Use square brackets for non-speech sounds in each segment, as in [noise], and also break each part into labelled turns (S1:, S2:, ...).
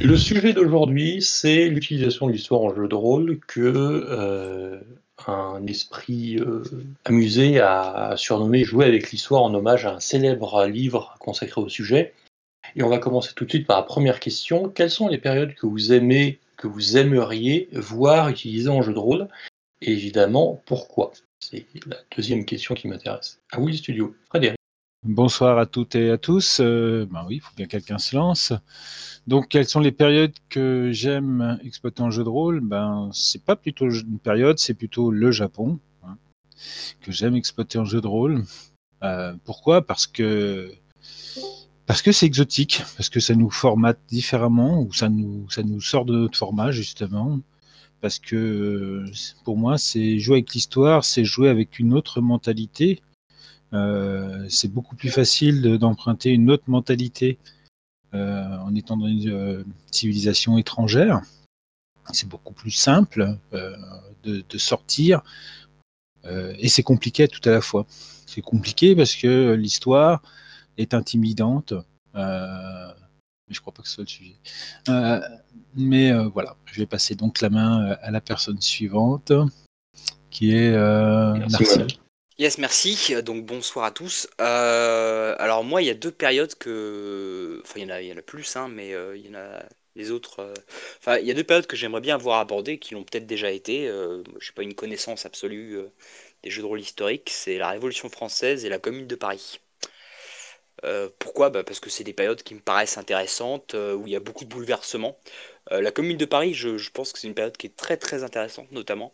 S1: Le sujet d'aujourd'hui, c'est l'utilisation de l'histoire en jeu de rôle que euh, un esprit euh, amusé a surnommé Jouer avec l'histoire en hommage à un célèbre livre consacré au sujet. Et on va commencer tout de suite par la première question. Quelles sont les périodes que vous aimez, que vous aimeriez voir utilisées en jeu de rôle? Et évidemment, pourquoi? C'est la deuxième question qui m'intéresse. Ah oui, studio. Frédéric.
S2: Bonsoir à toutes et à tous. Euh, ben oui, il faut bien que quelqu'un se lance. Donc, quelles sont les périodes que j'aime exploiter en jeu de rôle? Ben, c'est pas plutôt une période, c'est plutôt le Japon hein, que j'aime exploiter en jeu de rôle. Euh, pourquoi? Parce que parce que c'est exotique, parce que ça nous formate différemment ou ça nous ça nous sort de notre format justement. Parce que pour moi, c'est jouer avec l'histoire, c'est jouer avec une autre mentalité. Euh, c'est beaucoup plus facile d'emprunter une autre mentalité euh, en étant dans une euh, civilisation étrangère. C'est beaucoup plus simple euh, de, sortir et c'est compliqué tout à la fois. C'est compliqué parce que l'histoire est intimidante. mais je crois pas que ce soit le sujet. mais voilà, je vais passer donc la main à la personne suivante, qui est Martial.
S3: Yes, merci. Donc bonsoir à tous. Euh, alors moi, il y a deux périodes que, enfin il y en a, y en a plus, hein, mais euh, il y en a les autres. euh, Enfin, il y a deux périodes que j'aimerais bien avoir abordées, qui l'ont peut-être déjà été. Je n'ai pas une connaissance absolue des jeux de rôle historiques. C'est la Révolution française et la Commune de Paris. Euh, pourquoi bah Parce que c'est des périodes qui me paraissent intéressantes, euh, où il y a beaucoup de bouleversements. Euh, la Commune de Paris, je, pense que c'est une période qui est très très intéressante, notamment.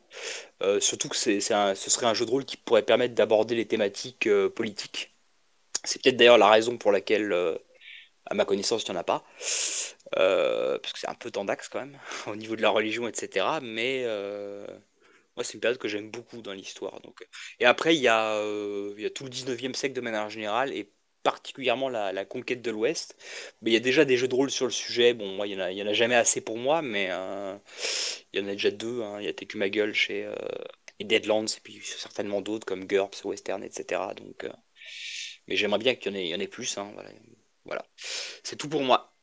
S3: Surtout que c'est, ce serait un jeu de rôle qui pourrait permettre d'aborder les thématiques politiques. C'est peut-être d'ailleurs la raison pour laquelle, à ma connaissance, il n'y en a pas. Parce que c'est un peu tendax quand même, [laughs] au niveau de la religion, etc. Mais moi, c'est une période que j'aime beaucoup dans l'histoire. Donc. Et après, il y a, il y a tout le 19e siècle de manière générale, et particulièrement la, conquête de l'Ouest. Mais il y a déjà des jeux de rôle sur le sujet. Bon, moi, il y en a, en a jamais assez pour moi, mais euh, il y en a déjà deux. hein. Il y a TQ Ma chez euh, et Deadlands, et puis certainement d'autres comme GURPS, Western, etc. Donc, euh, mais j'aimerais bien qu'il y en ait, plus. hein, voilà. Voilà. C'est tout pour moi.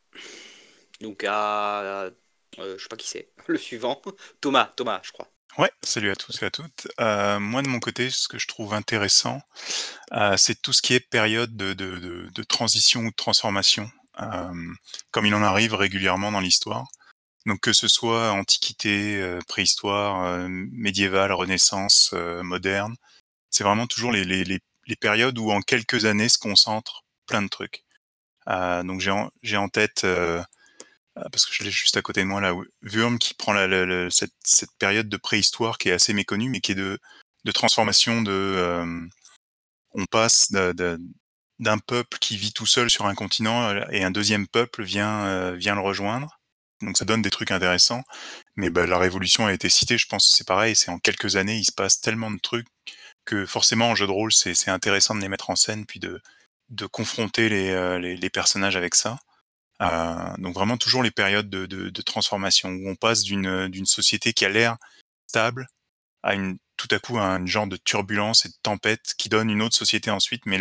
S3: Donc, à, je sais pas qui c'est. [laughs] Le suivant. Thomas, Thomas, je crois.
S4: Ouais, salut à tous et à toutes. Euh, moi, de mon côté, ce que je trouve intéressant, euh, c'est tout ce qui est période de, transition ou de transformation, euh, comme il en arrive régulièrement dans l'histoire. Donc que ce soit antiquité, préhistoire, euh, médiévale, renaissance, moderne, c'est vraiment toujours les, périodes où en quelques années se concentrent plein de trucs. Donc j'ai en, tête parce que je l'ai juste à côté de moi là, Wurm qui prend la, cette, période de préhistoire qui est assez méconnue, mais qui est de, transformation de... Euh, on passe d'un peuple qui vit tout seul sur un continent euh, et un deuxième peuple vient, euh, vient le rejoindre. Donc ça donne des trucs intéressants. Mais bah, la révolution a été citée, je pense que c'est pareil, c'est en quelques années, il se passe tellement de trucs que forcément en jeu de rôle, c'est intéressant de les mettre en scène, puis de, confronter les personnages avec ça. Euh, donc vraiment toujours les périodes de, transformation où on passe d'une société qui a l'air stable à tout à coup à un genre de turbulence et de tempête qui donne une autre société ensuite. Mais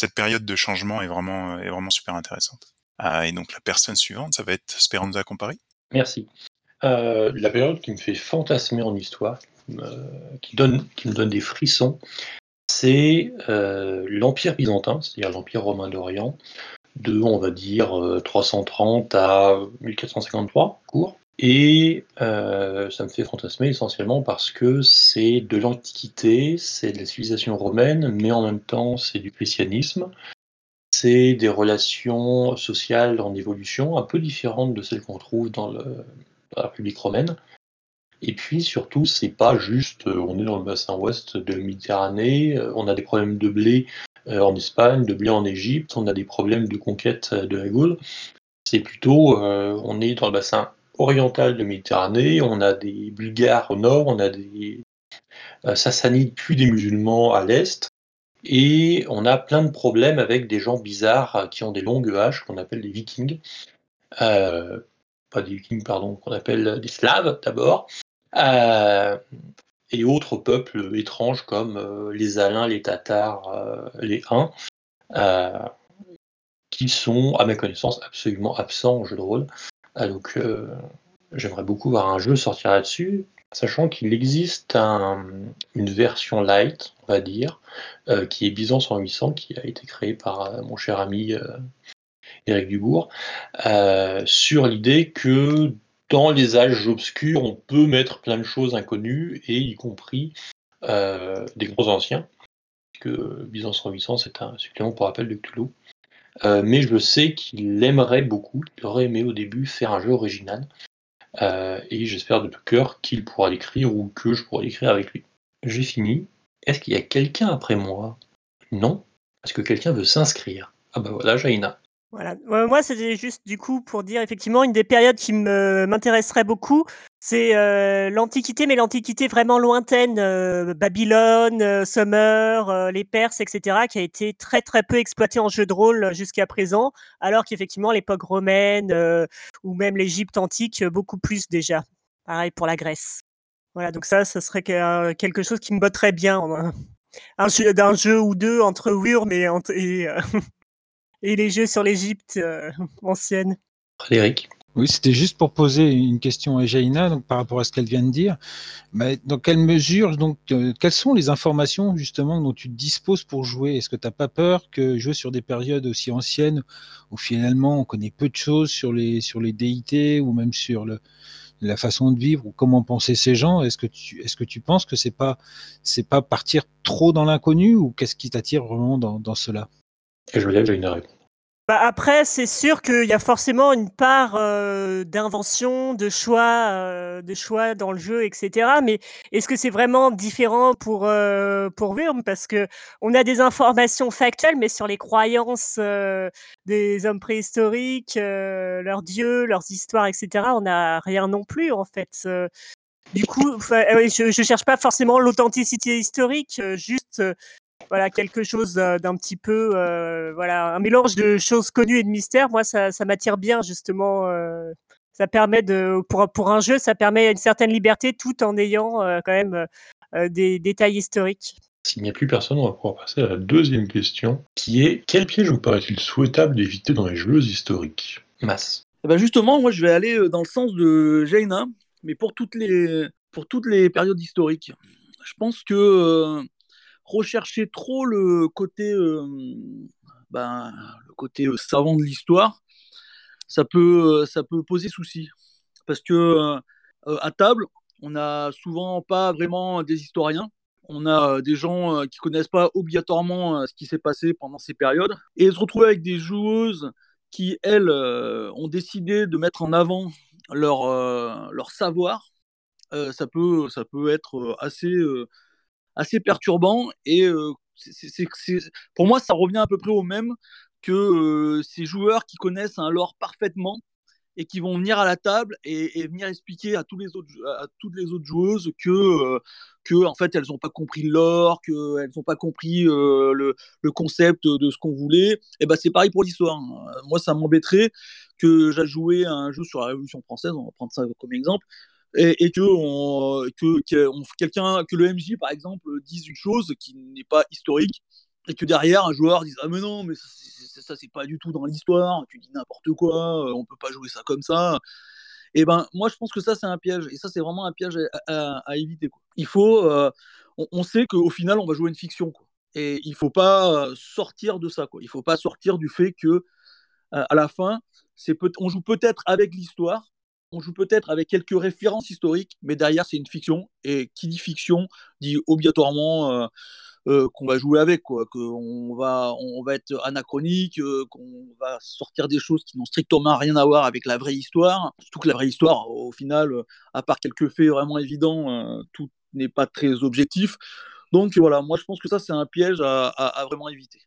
S4: cette période de changement est vraiment super intéressante. Euh, et donc la personne suivante, ça va être Speranza Compari.
S1: Merci. Euh, la période qui me fait fantasmer en histoire, qui, me donne des frissons, c'est l'Empire byzantin, c'est-à-dire l'Empire romain d'Orient, de, on va dire, 330 à 1453, court. Et euh, ça me fait fantasmer essentiellement parce que c'est de l'Antiquité, c'est de la civilisation romaine, mais en même temps c'est du christianisme. C'est des relations sociales en évolution, un peu différentes de celles qu'on trouve dans, dans, la République romaine. Et puis surtout, c'est pas juste, on est dans le bassin ouest de la Méditerranée, on a des problèmes de blé euh, en Espagne, de blé en Égypte, on a des problèmes de conquête de la Gaule. C'est plutôt, euh, on est dans le bassin oriental de Méditerranée, on a des Bulgares au nord, on a des euh, Sassanides puis des musulmans à l'est, et on a plein de problèmes avec des gens bizarres qui ont des longues haches qu'on appelle des vikings. Euh, pas des vikings, pardon, qu'on appelle des slaves d'abord. Euh, et autres peuples étranges comme euh, les Alains, les Tatars, euh, les Huns, euh, qui sont, à ma connaissance, absolument absents en jeu de rôle. Ah donc, j'aimerais beaucoup voir un jeu sortir là-dessus, sachant qu'il existe une version light, on va dire, qui est Byzance en 800, qui a été créée par, mon cher ami, Éric Dubourg, sur l'idée que dans les âges obscurs, on peut mettre plein de choses inconnues et y compris, des gros anciens, que Byzance en 800, c'est un supplément pour rappel de Cthulhu. Euh, mais je sais qu'il aimerait beaucoup, il aurait aimé au début faire un jeu original. Euh, et j'espère de tout cœur qu'il pourra l'écrire ou que je pourrai l'écrire avec lui. J'ai fini. Est-ce qu'il y a quelqu'un après moi? Non? Est-ce que quelqu'un veut s'inscrire? Ah bah voilà, Jaina.
S5: Voilà. moi, c'était juste du coup pour dire effectivement une des périodes qui m'intéresserait beaucoup, c'est euh, l'Antiquité, mais l'Antiquité vraiment lointaine, euh, Babylone, euh, Summer, les Perses, etc., qui a été très très peu exploitée en jeu de rôle jusqu'à présent, alors qu'effectivement l'époque romaine ou même l'Égypte antique, beaucoup plus déjà. Pareil pour la Grèce. Voilà, donc ça, ce serait quelque chose qui me botterait bien. Jeu, d'un jeu ou deux entre Wurm et, et [laughs] et les jeux sur l'Égypte euh, [laughs] ancienne.
S1: Frédéric
S2: oui, c'était juste pour poser une question à Jaina donc, par rapport à ce qu'elle vient de dire. Mais dans quelle mesure, donc, euh, quelles sont les informations justement dont tu disposes pour jouer? Est-ce que tu n'as pas peur que jouer sur des périodes aussi anciennes où finalement on connaît peu de choses sur les, sur les déités ou même sur le, la façon de vivre ou comment penser ces gens? Est-ce que tu, est-ce que tu penses que c'est pas, c'est pas partir trop dans l'inconnu ou qu'est-ce qui t'attire vraiment dans, dans cela?
S1: Je j'ai une.
S5: Bah, après, c'est sûr qu'il y a forcément une part, d'invention, de choix, de choix dans le jeu etc. Mais est-ce que c'est vraiment différent pour, pour Wurm? Parce qu'on a des informations factuelles, mais sur les croyances, des hommes préhistoriques, leurs dieux, leurs histoires etc., on n'a rien non plus, en fait, du coup, je je cherche pas forcément l'authenticité historique, juste, voilà quelque chose d'un petit peu euh, voilà un mélange de choses connues et de mystères moi ça, m'attire bien justement euh, ça permet de pour pour un jeu ça permet une certaine liberté tout en ayant euh, quand même des détails historiques
S1: s'il n'y a plus personne, on va pouvoir passer à la deuxième question, qui est quel piège vous paraît-il souhaitable d'éviter dans les jeux historiques? Masse.
S6: Eh ben justement, moi je vais aller dans le sens de Jaina, mais pour toutes les, pour toutes les périodes historiques. Je pense que rechercher trop le côté, euh, ben, le côté euh, savant de l'histoire, ça peut, euh, ça peut poser souci. Parce que à table, on n'a souvent pas vraiment des historiens. On a des gens qui connaissent pas obligatoirement ce qui s'est passé pendant ces périodes. Et se retrouver avec des joueuses qui, elles, ont décidé de mettre en avant leur, leur savoir, ça, peut, ça peut être assez, assez perturbant et euh, pour moi ça revient à peu près au même que euh, ces joueurs qui connaissent un lore parfaitement et qui vont venir à la table et, venir expliquer à, tous les autres, à toutes les autres joueuses que, euh, que en fait elles n'ont pas compris le lore, qu'elles n'ont pas compris le, le, concept de ce qu'on voulait. Et ben c'est pareil pour l'histoire. Moi ça m'embêterait que j'ai joué un jeu sur la Révolution française, on va prendre ça comme exemple, et, que, on, que, quelqu'un, que le MJ par exemple dise une chose qui n'est pas historique et que derrière un joueur dise ah mais non mais ça, c'est pas du tout dans l'histoire, tu dis n'importe quoi, euh, on peut pas jouer ça comme ça. Et ben moi je pense que ça c'est un piège et ça c'est vraiment un piège à, éviter. Il faut, euh, on, sait qu'au final on va jouer une fiction quoi. et il faut pas euh, sortir de ça quoi. Il faut pas sortir du fait que à la fin c'est peut on joue peut-être avec l'histoire on joue peut-être avec quelques références historiques, mais derrière, c'est une fiction. Et qui dit fiction dit obligatoirement euh, euh, qu'on va jouer avec, qu'on va, on va être anachronique, euh, qu'on va sortir des choses qui n'ont strictement rien à voir avec la vraie histoire. Surtout que la vraie histoire, au final, à part quelques faits vraiment évidents, tout n'est pas très objectif. Donc voilà, moi je pense que ça, c'est un piège à, vraiment éviter.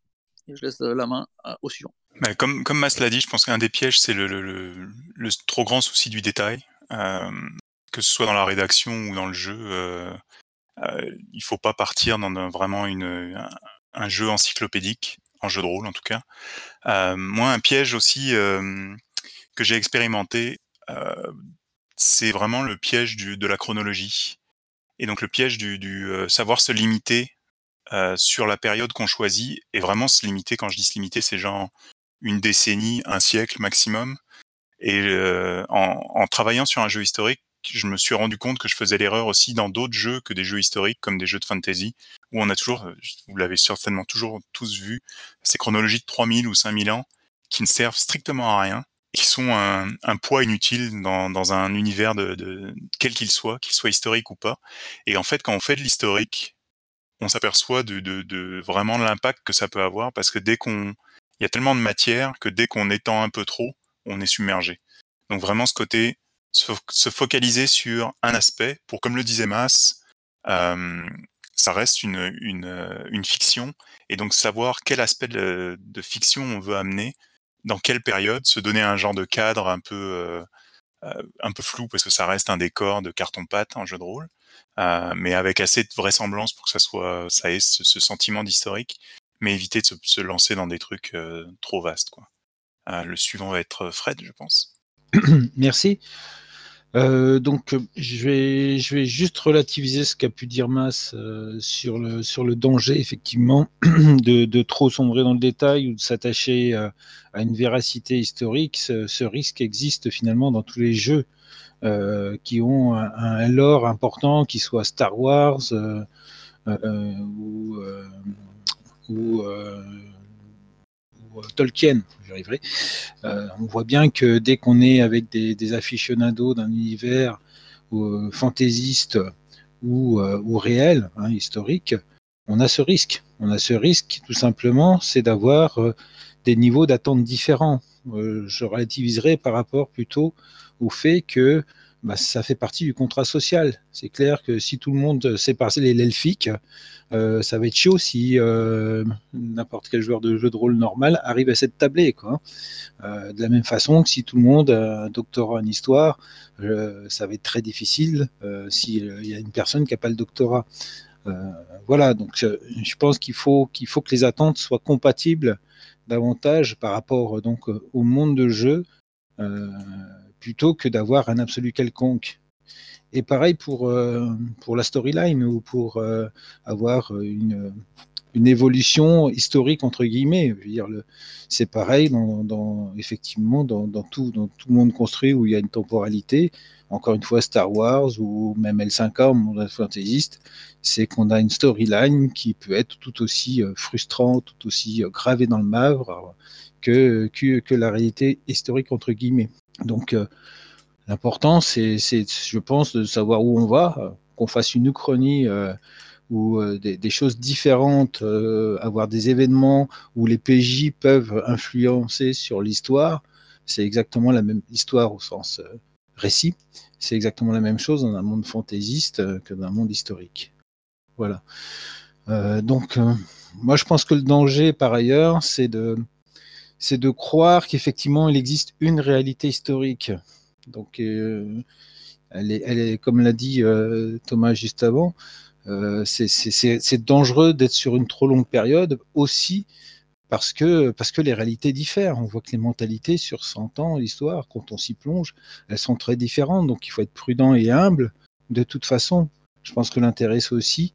S6: Je laisse la main au suivant
S4: comme, comme Mas l'a dit, je pense qu'un des pièges, c'est le, le, le, trop grand souci du détail. Euh, que ce soit dans la rédaction ou dans le jeu, euh, euh, il faut pas partir dans vraiment une, un, jeu encyclopédique, en jeu de rôle en tout cas. Euh, moi, un piège aussi euh, que j'ai expérimenté, euh, c'est vraiment le piège du, de la chronologie. Et donc le piège du, du savoir se limiter sur la période qu'on choisit et vraiment se limiter. Quand je dis se limiter, c'est genre une décennie, un siècle maximum. Et euh, en, en, travaillant sur un jeu historique, je me suis rendu compte que je faisais l'erreur aussi dans d'autres jeux que des jeux historiques, comme des jeux de fantasy, où on a toujours, vous l'avez certainement toujours tous vu, ces chronologies de 3000 ou 5000 ans qui ne servent strictement à rien, qui sont un, un poids inutile dans, dans un univers de, de quel qu'il soit, qu'il soit historique ou pas. Et en fait, quand on fait de l'historique, on s'aperçoit de, de, de, vraiment l'impact que ça peut avoir, parce que dès qu'on, il y a tellement de matière que dès qu'on étend un peu trop, on est submergé. Donc vraiment ce côté, se, focaliser sur un aspect, pour comme le disait Mass, euh, ça reste une, une, une, fiction, et donc savoir quel aspect de, fiction on veut amener, dans quelle période, se donner un genre de cadre un peu, euh, un peu flou, parce que ça reste un décor de carton-pâte, un jeu de rôle, euh, mais avec assez de vraisemblance pour que ça soit, ça ait ce sentiment d'historique, éviter de se, lancer dans des trucs euh, trop vastes. Quoi. Euh, le suivant va être Fred, je pense. [clears throat]
S2: Merci. Euh, donc, je vais, je vais juste relativiser ce qu'a pu dire Mas euh, sur, le, sur le danger, effectivement, [clears throat] de, de, trop sombrer dans le détail ou de s'attacher à, une véracité historique. Ce, risque existe finalement dans tous les jeux euh, qui ont un, lore important, qui soit Star Wars euh, euh, ou, ou Tolkien, j'y arriverai. Euh, on voit bien que dès qu'on est avec des, aficionados d'un univers euh, fantaisiste ou, euh, réel, hein, historique, on a ce risque. On a ce risque, tout simplement, c'est d'avoir euh, des niveaux d'attente différents. Euh, je relativiserai par rapport plutôt au fait que bah, ça fait partie du contrat social. C'est clair que si tout le monde passer l'elfique, euh, ça va être chaud si euh, n'importe quel joueur de jeu de rôle normal arrive à cette tablée. Quoi. Euh, de la même façon que si tout le monde a un doctorat en histoire, euh, ça va être très difficile s'il y a une personne qui n'a pas le doctorat. voilà, donc je pense qu'il faut, faut que les attentes soient compatibles davantage par rapport donc au monde de jeu plutôt que d'avoir un absolu quelconque. Et pareil pour, euh, pour la storyline ou pour euh, avoir une, une évolution historique entre guillemets. C'est pareil dans, dans, effectivement dans, dans, tout, dans tout monde construit où il y a une temporalité. Encore une fois, Star Wars ou même L5A, monde fantaisiste, c'est qu'on a une storyline qui peut être tout aussi euh, frustrante, tout aussi gravée dans le marbre que, que, que la réalité historique entre guillemets. Donc, euh, l'important, c'est, je pense, de savoir où on va, euh, qu'on fasse une uchronie euh, ou des, choses différentes, avoir des événements où les PJ peuvent influencer sur l'histoire. C'est exactement la même histoire au sens récit. C'est exactement la même chose dans un monde fantaisiste que dans un monde historique. Voilà. donc, moi, je pense que le danger, par ailleurs, c'est de c'est de croire qu'effectivement il existe une réalité historique. Donc, euh, elle, est, comme l'a dit euh, Thomas juste avant, euh, c'est dangereux d'être sur une trop longue période aussi parce que, parce que les réalités diffèrent. On voit que les mentalités sur 100 ans, l'histoire, quand on s'y plonge, elles sont très différentes. Donc, il faut être prudent et humble de toute façon. Je pense que l'intérêt, c'est aussi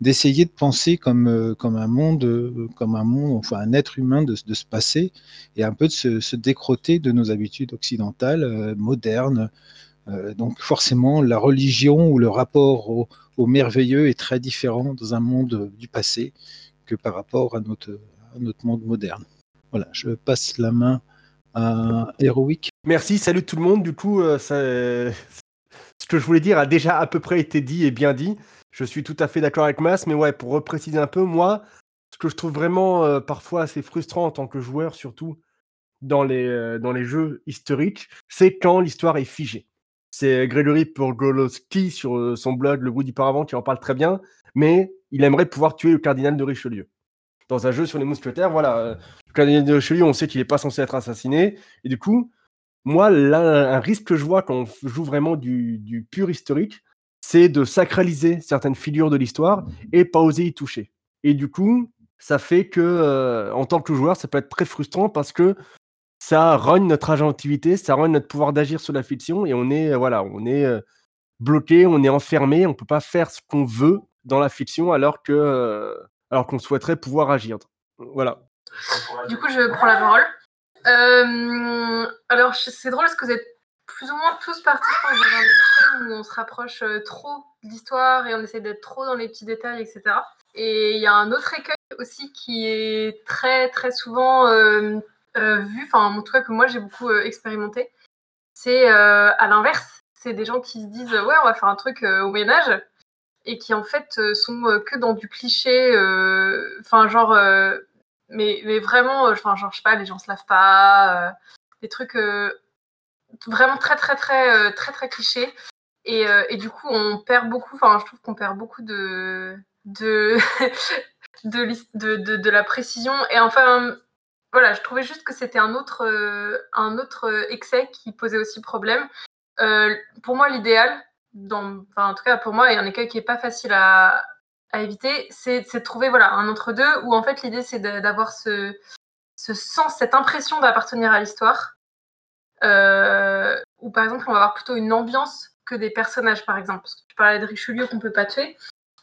S2: d'essayer de penser comme, euh, comme un monde, euh, comme un monde, enfin un être humain de, de se passer et un peu de se, se décroter de nos habitudes occidentales, euh, modernes. Donc forcément, la religion ou le rapport au, merveilleux est très différent dans un monde du passé que par rapport à notre, notre monde moderne. Voilà, je passe la main à Heroic.
S7: Merci, salut tout le monde. Du coup, ce que je voulais dire a déjà à peu près été dit et bien dit. Je suis tout à fait d'accord avec Mas, mais ouais, pour repréciser un peu, moi, ce que je trouve vraiment euh, parfois assez frustrant en tant que joueur, surtout dans les, euh, dans les jeux historiques, c'est quand l'histoire est figée. C'est Grégory Porgolowski sur euh, son blog Le goût du paravent qui en parle très bien, mais il aimerait pouvoir tuer le cardinal de Richelieu. Dans un jeu sur les mousquetaires, voilà, euh, le cardinal de Richelieu, on sait qu'il n'est pas censé être assassiné, et du coup, moi, là, un risque que je vois quand on joue vraiment du pur historique, c'est de sacraliser certaines figures de l'histoire et pas oser y toucher. Et du coup, ça fait que, euh, en tant que joueur, ça peut être très frustrant parce que ça rogne notre agentivité, ça rogne notre pouvoir d'agir sur la fiction et on est, voilà, on est euh, bloqué, on est enfermé, on peut pas faire ce qu'on veut dans la fiction alors que, euh, alors qu'on souhaiterait pouvoir agir. Voilà.
S8: Du coup, je prends la parole. Euh, alors, c'est drôle parce que vous êtes plus ou moins tous pense, dans où on se rapproche euh, trop de l'histoire et on essaie d'être trop dans les petits détails, etc. Et il y a un autre écueil aussi qui est très très souvent euh, euh, vu, enfin en tout cas que moi j'ai beaucoup expérimenté, c'est à l'inverse. C'est des gens qui se disent ouais on va faire un truc au Moyen-Âge et qui en fait sont que dans du cliché, enfin genre, mais, mais vraiment, enfin genre je sais pas, les gens se lavent pas, des trucs vraiment très très très euh, très très clichés. Et, euh, et du coup on perd beaucoup, enfin je trouve qu'on perd beaucoup de de, [laughs] de, de, la précision. Et enfin voilà, je trouvais juste que c'était un autre, euh, un autre excès qui posait aussi problème. Pour moi, l'idéal, enfin, en tout cas pour moi, et un écueil qui est pas facile à, à éviter, c'est de trouver voilà, un entre-deux où en fait l'idée c'est d'avoir ce, ce sens, cette impression d'appartenir à l'histoire. Euh, où par exemple on va avoir plutôt une ambiance que des personnages par exemple. Parce que tu parlais de Richelieu qu'on peut pas tuer.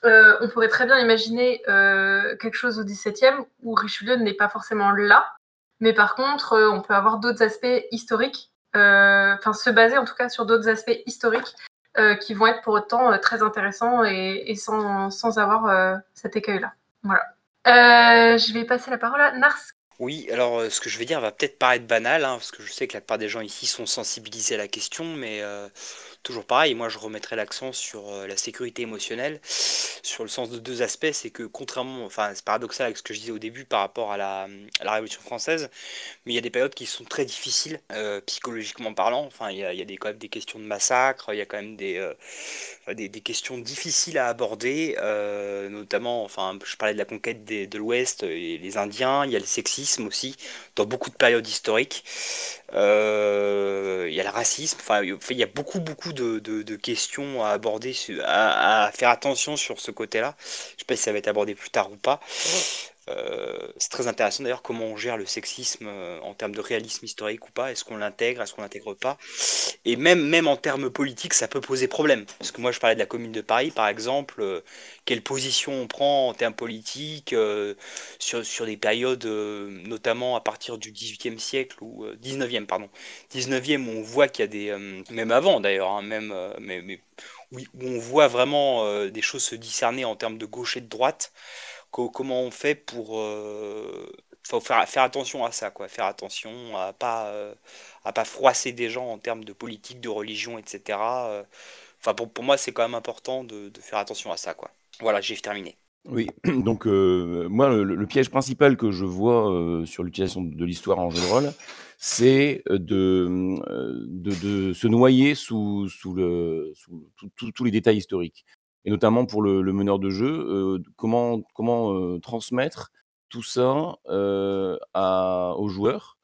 S8: Euh, on pourrait très bien imaginer euh, quelque chose au XVIIe où Richelieu n'est pas forcément là, mais par contre, on peut avoir d'autres aspects historiques, enfin se baser en tout cas sur d'autres aspects historiques qui vont être pour autant très intéressants et, sans, sans avoir cet écueil-là. Voilà. Je vais passer la parole à Nars.
S3: Oui, alors euh, ce que je vais dire va peut-être paraître banal, hein, parce que je sais que la plupart des gens ici sont sensibilisés à la question, mais euh, toujours pareil, moi je remettrai l'accent sur euh, la sécurité émotionnelle, sur le sens de deux aspects, c'est que contrairement, enfin c'est paradoxal avec ce que je disais au début par rapport à la, Révolution française, mais il y a des périodes qui sont très difficiles, euh, psychologiquement parlant, enfin il y a, des, quand même des questions de massacre, il y a quand même des, euh, des, questions difficiles à aborder, notamment, enfin je parlais de la conquête de l'Ouest et les Indiens, il y a le sexisme aussi, dans beaucoup de périodes historiques. Il y a le racisme, enfin, il y a beaucoup, beaucoup de, questions à aborder, à, faire attention sur ce côté-là. Je sais pas si ça va être abordé plus tard ou pas. Euh, c'est très intéressant d'ailleurs comment on gère le sexisme euh, en termes de réalisme historique ou pas. Est-ce qu'on l'intègre, est-ce qu'on l'intègre pas? Et même, même en termes politiques, ça peut poser problème. Parce que moi, je parlais de la Commune de Paris, par exemple. euh, quelle position on prend en termes politiques sur, sur des périodes, notamment à partir du 18e siècle ou euh, 19e, pardon. 19e, où on voit qu'il y a des. même avant d'ailleurs, hein, même, mais, mais où on voit vraiment des choses se discerner en termes de gauche et de droite. Co- comment on fait pour. euh, faire, attention à ça, quoi. Faire attention à pas. euh, à pas froisser des gens en termes de politique, de religion, etc. Euh, Enfin, pour, pour moi, c'est quand même important de, faire attention à ça, quoi. Voilà, j'ai terminé.
S9: Oui, [clears throat] donc moi, le, piège principal que je vois sur l'utilisation de l'histoire en rôle, c'est de, de, de se noyer sous, sous, le, sous tous les détails historiques. Et notamment pour le, meneur de jeu, euh, comment, comment euh, transmettre tout ça euh, à, aux joueurs,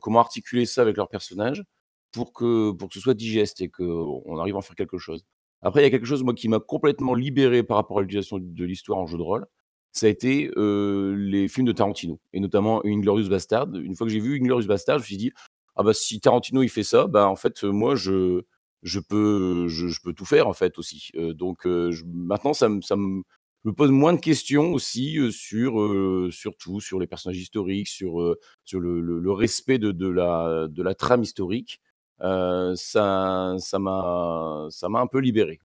S9: comment articuler ça avec leurs personnages pour que, pour que ce soit digeste et qu'on arrive à en faire quelque chose. Après, il y a quelque chose, moi, qui m'a complètement libéré par rapport à l'utilisation de l'histoire en jeu de rôle. Ça a été les films de Tarantino, et notamment Inglorious Bastard. Une fois que j'ai vu Inglorious Bastard, je me suis dit, ah bah si Tarantino il fait ça, bah en fait, moi, je, je, peux, je, peux tout faire, en fait, aussi. Euh, donc euh, maintenant, ça, me- pose moins de questions aussi euh, sur, sur tout, sur les personnages historiques, sur, sur le, le- respect de, de, la, de la trame historique. Ça ça m'a ça m'a un peu libéré.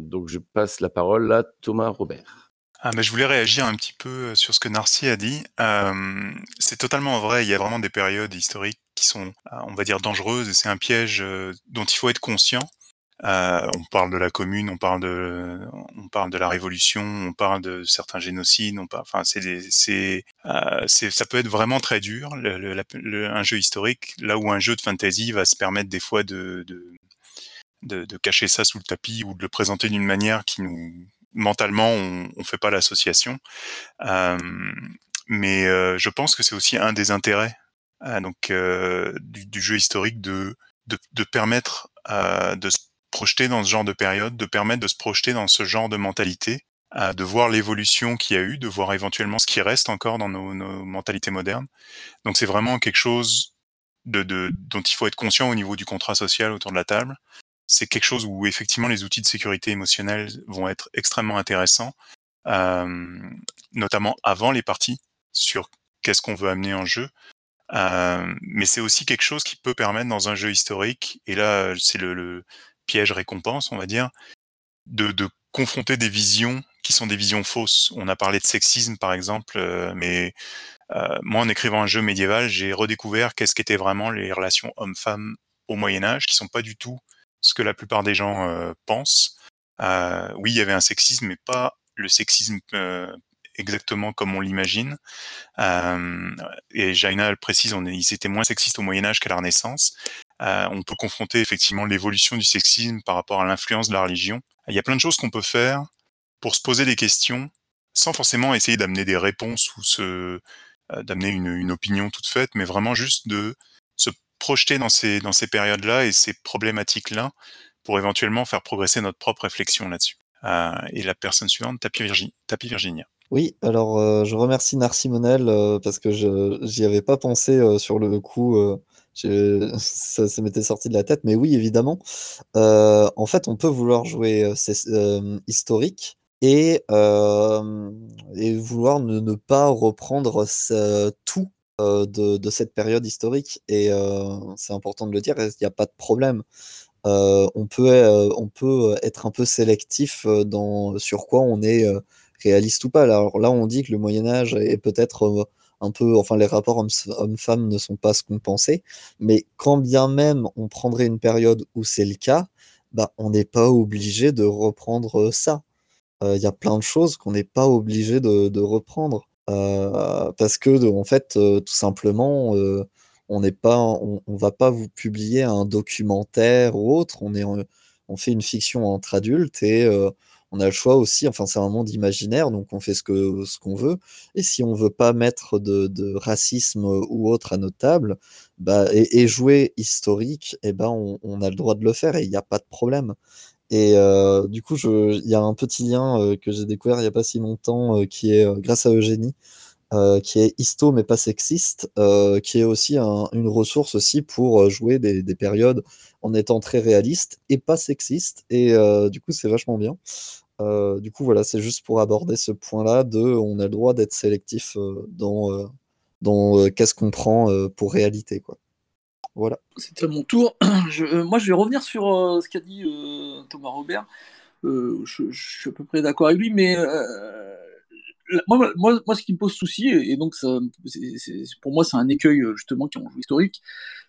S9: Donc je passe la parole à Thomas Robert.
S4: Ah, je voulais réagir un petit peu euh, sur ce que Narcy a dit. Euh, c'est totalement vrai, il y a vraiment des périodes historiques qui sont, euh, on va dire, dangereuses, et c'est un piège dont il faut être conscient. On parle de la commune, on parle de, on parle de la révolution, on parle de certains génocides, on parle, enfin, c'est, c'est, ça peut être vraiment très dur, un jeu historique, là où un jeu de fantasy va se permettre des fois de, de, de cacher ça sous le tapis ou de le présenter d'une manière qui nous, mentalement, on, on fait pas l'association. Euh, mais euh, je pense que c'est aussi un des intérêts euh, donc euh, du, du jeu historique de de, de permettre euh, de se projeter dans ce genre de période, de permettre de se projeter dans ce genre de mentalité, de voir l'évolution qu'il y a eu, de voir éventuellement ce qui reste encore dans nos, nos mentalités modernes. Donc c'est vraiment quelque chose de, de, dont il faut être conscient au niveau du contrat social autour de la table. C'est quelque chose où effectivement les outils de sécurité émotionnelle vont être extrêmement intéressants, euh, notamment avant les parties, sur qu'est-ce qu'on veut amener en jeu. Euh, mais c'est aussi quelque chose qui peut permettre dans un jeu historique, et là c'est le, piège récompense, on va dire, de, confronter des visions qui sont des visions fausses. On a parlé de sexisme par exemple, euh, mais moi en écrivant un jeu médiéval, j'ai redécouvert qu'est-ce qu'étaient vraiment les relations hommes-femmes au Moyen Âge, qui sont pas du tout ce que la plupart des gens euh, pensent. Euh, oui, il y avait un sexisme, mais pas le sexisme euh, exactement comme on l'imagine. Et Jaina le précise, ils étaient moins sexistes au Moyen Âge qu'à la Renaissance. On peut confronter effectivement l'évolution du sexisme par rapport à l'influence de la religion. Il y a plein de choses qu'on peut faire pour se poser des questions sans forcément essayer d'amener des réponses ou d'amener une, opinion toute faite, mais vraiment juste de projeter dans ces dans ces périodes-là et ces problématiques-là pour éventuellement faire progresser notre propre réflexion là-dessus. Euh, et la personne suivante, Tapi, Virgi Tapi Virginia.
S10: Oui, alors euh, je remercie Narcimonel euh, parce que je j'y avais pas pensé sur le coup. Ça, ça m'était sorti de la tête, mais oui, évidemment. en fait, on peut vouloir jouer historique et, et vouloir ne, pas reprendre ce, tout de, cette période historique. Et c'est important de le dire, il n'y a pas de problème. Euh, on, peut, euh, on peut être un peu sélectif dans sur quoi on est réaliste ou pas. Alors là, on dit que le Moyen Âge est peut-être un peu, enfin, les rapports hommes-femmes ne sont pas ce qu'on pensait, mais quand bien même on prendrait une période où c'est le cas, bah, on n'est pas obligé de reprendre ça. Il y a plein de choses qu'on n'est pas obligé de reprendre. Euh, parce que, en fait, tout simplement, euh, on n'est pas, on, va pas vous publier un documentaire ou autre. On est, on fait une fiction entre adultes et euh, on a le choix aussi. Enfin, c'est un monde imaginaire, donc on fait ce que ce qu'on veut. Et si on veut pas mettre de, racisme ou autre à notre table, bah, et, jouer historique, et eh ben on, a le droit de le faire et il n'y a pas de problème. Et euh, du coup, il y a un petit lien euh, que j'ai découvert il n'y a pas si longtemps, euh, qui est grâce à Eugénie, qui est histo mais pas sexiste, qui est aussi un, une ressource aussi pour jouer des, des, périodes en étant très réaliste et pas sexiste. Et du coup, c'est vachement bien. du coup, voilà, c'est juste pour aborder ce point-là de on a le droit d'être sélectif dans, dans qu'est-ce qu'on prend pour réalité, quoi. Voilà.
S6: À mon tour. [clears throat] Je, moi, je vais revenir sur ce qu'a dit Thomas Robert. Je, suis à peu près d'accord avec lui, mais moi, ce qui me pose souci, et donc pour moi c'est un écueil euh, justement qui est en jeu historique,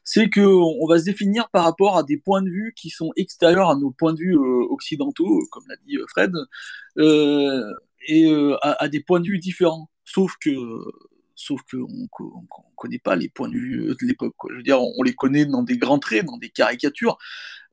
S6: c'est qu'on on va se définir par rapport à des points de vue qui sont extérieurs à nos points de vue euh, occidentaux, comme l'a dit euh, Fred, euh, et euh, à, à, des points de vue différents. Sauf que sauf qu'on ne connaît pas les points de vue de l'époque. Je veux dire, on, les connaît dans des grands traits, dans des caricatures,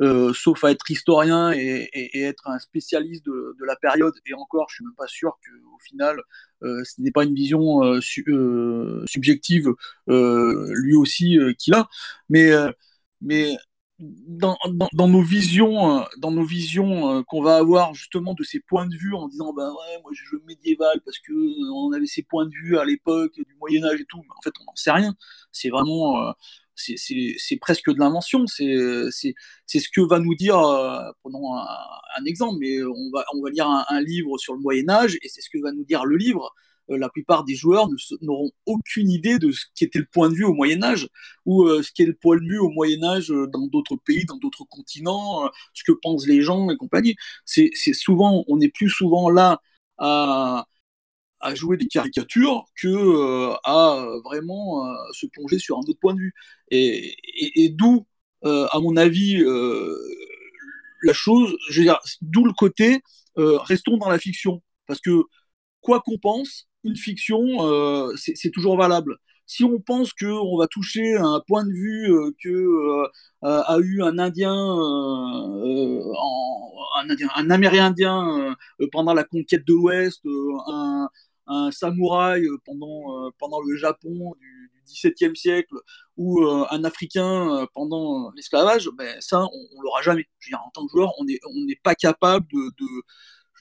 S6: euh, sauf à être historien et, être un spécialiste de, la période. Et encore, je suis même pas sûr qu'au final, euh, ce n'est pas une vision euh, su, euh, subjective euh, lui aussi qu'il a. Mais dans, dans, nos visions, dans nos visions qu'on va avoir justement de ces points de vue en disant ben ouais moi je joue médiéval parce que on avait ces points de vue à l'époque du Moyen Âge et tout, mais en fait on n'en sait rien. C'est vraiment c'est presque de l'invention. C'est ce que va nous dire, euh, prenons un, exemple, mais on va, on va lire un livre sur le Moyen Âge et c'est ce que va nous dire le livre. Euh, la plupart des joueurs n'auront aucune idée de ce qui était le point de vue au Moyen Âge ou euh, ce qui est le point de vue au Moyen Âge dans d'autres pays, dans d'autres continents, euh, ce que pensent les gens et compagnie. C'est souvent, on est plus souvent là à jouer des caricatures que euh, à vraiment euh, se plonger sur un autre point de vue. Et, d'où, euh, à mon avis, la chose, je veux dire, d'où le côté restons dans la fiction. Parce que quoi qu'on pense, une fiction, c'est toujours valable si on pense qu'on va toucher un point de vue euh, que euh, a eu un Indien, euh, en, un, Indien un Amérindien pendant la conquête de l'Ouest, un, samouraï euh, pendant, euh, le Japon du, XVIIe siècle ou euh, un Africain pendant l'esclavage, ben, ça, on, on l'aura jamais. Je veux dire, en tant que joueur, on n'est pas capable de,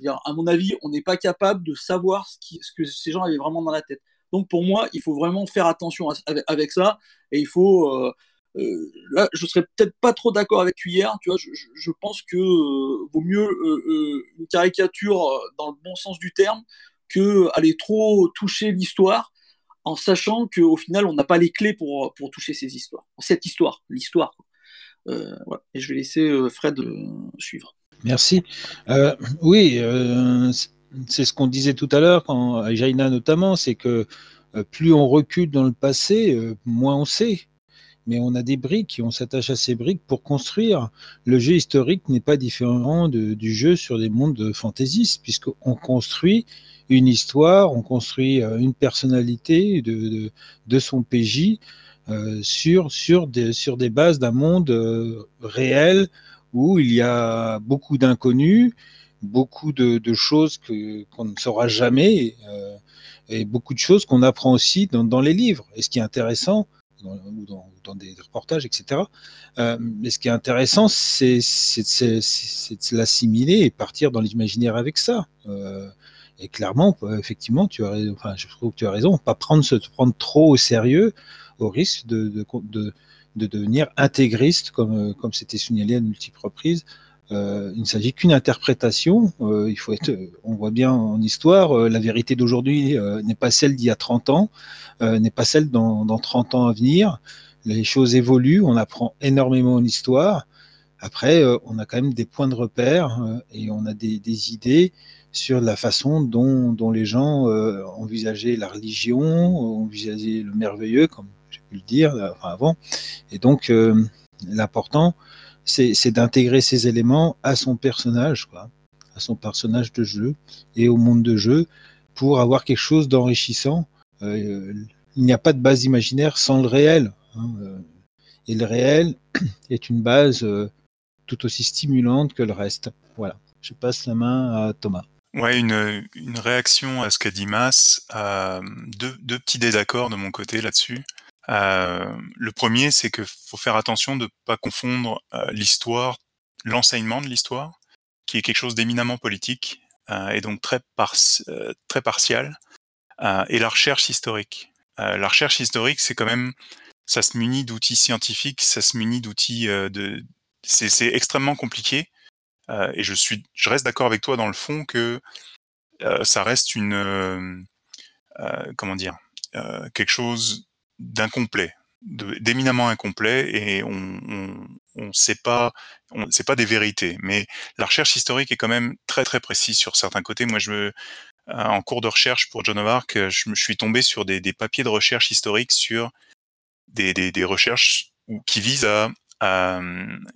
S6: à mon avis, on n'est pas capable de savoir ce, que ces gens avaient vraiment dans la tête. Donc pour moi, il faut vraiment faire attention avec, ça et il faut euh, euh, là, je serais peut-être pas trop d'accord avec hier. Tu vois, je, pense que euh, vaut mieux une caricature dans le bon sens du terme que aller trop toucher l'histoire en sachant qu'au final, on n'a pas les clés pour, toucher ces histoires. Cette histoire, l'histoire. Et je vais laisser Fred suivre.
S2: Merci. Euh, oui, euh, c'est ce qu'on disait tout à l'heure, à Jaina notamment, c'est que euh, plus on recule dans le passé, moins on sait. Mais on a des briques et on s'attache à ces briques pour construire. Le jeu historique n'est pas différent du jeu sur des mondes fantaisistes, puisqu'on construit une histoire, on construit une personnalité de, son PJ sur, sur, des, sur des bases d'un monde réel où il y a beaucoup d'inconnus, beaucoup de, choses que, qu'on ne saura jamais, euh, et beaucoup de choses qu'on apprend aussi dans, dans les livres. Et ce qui est intéressant, ou dans, des reportages, etc. Euh, mais ce qui est intéressant, c'est, de l'assimiler et partir dans l'imaginaire avec ça. Euh, et clairement, effectivement, tu as, enfin, je trouve que tu as raison, pas prendre se prendre trop au sérieux, au risque de, de, de devenir intégriste, comme, euh, comme c'était signalé à de multiples reprises. Euh, il ne s'agit qu'une interprétation. Euh, il faut être, on voit bien en histoire, la vérité d'aujourd'hui n'est pas celle d'il y a 30 ans, n'est pas celle dans, dans 30 ans à venir. Les choses évoluent, on apprend énormément en histoire. Après, on a quand même des points de repère et on a des, des idées sur la façon dont, dont les gens envisageaient la religion, envisageaient le merveilleux, comme le dire euh, avant. Et donc, euh, l'important, c'est d'intégrer ces éléments à son personnage, quoi, à son personnage de jeu et au monde de jeu pour avoir quelque chose d'enrichissant. Euh, il n'y a pas de base imaginaire sans le réel. hein, et le réel [clears throat] est une base tout aussi stimulante que le reste. Voilà. Je passe la main à Thomas.
S4: Ouais, une, une réaction à ce qu'a dit Mas. Deux, deux petits désaccords de mon côté là-dessus. Euh, le premier, c'est que faut faire attention de pas confondre euh, l'histoire, l'enseignement de l'histoire, qui est quelque chose d'éminemment politique euh, et donc très, par, très partial, et la recherche historique. La recherche historique, c'est quand même, ça se munit d'outils scientifiques, ça se munit d'outils de, c'est extrêmement compliqué. Et je suis, je reste d'accord avec toi dans le fond que ça reste une, comment dire, quelque chose d'incomplet, d'éminemment incomplet, et on, on, on sait pas, on c'est pas des vérités. Mais la recherche historique est quand même très très précise sur certains côtés. Moi, je me, euh, en cours de recherche pour John of Arc, je, suis tombé sur des, des papiers de recherche historique sur des, des, des recherches qui visent à, à,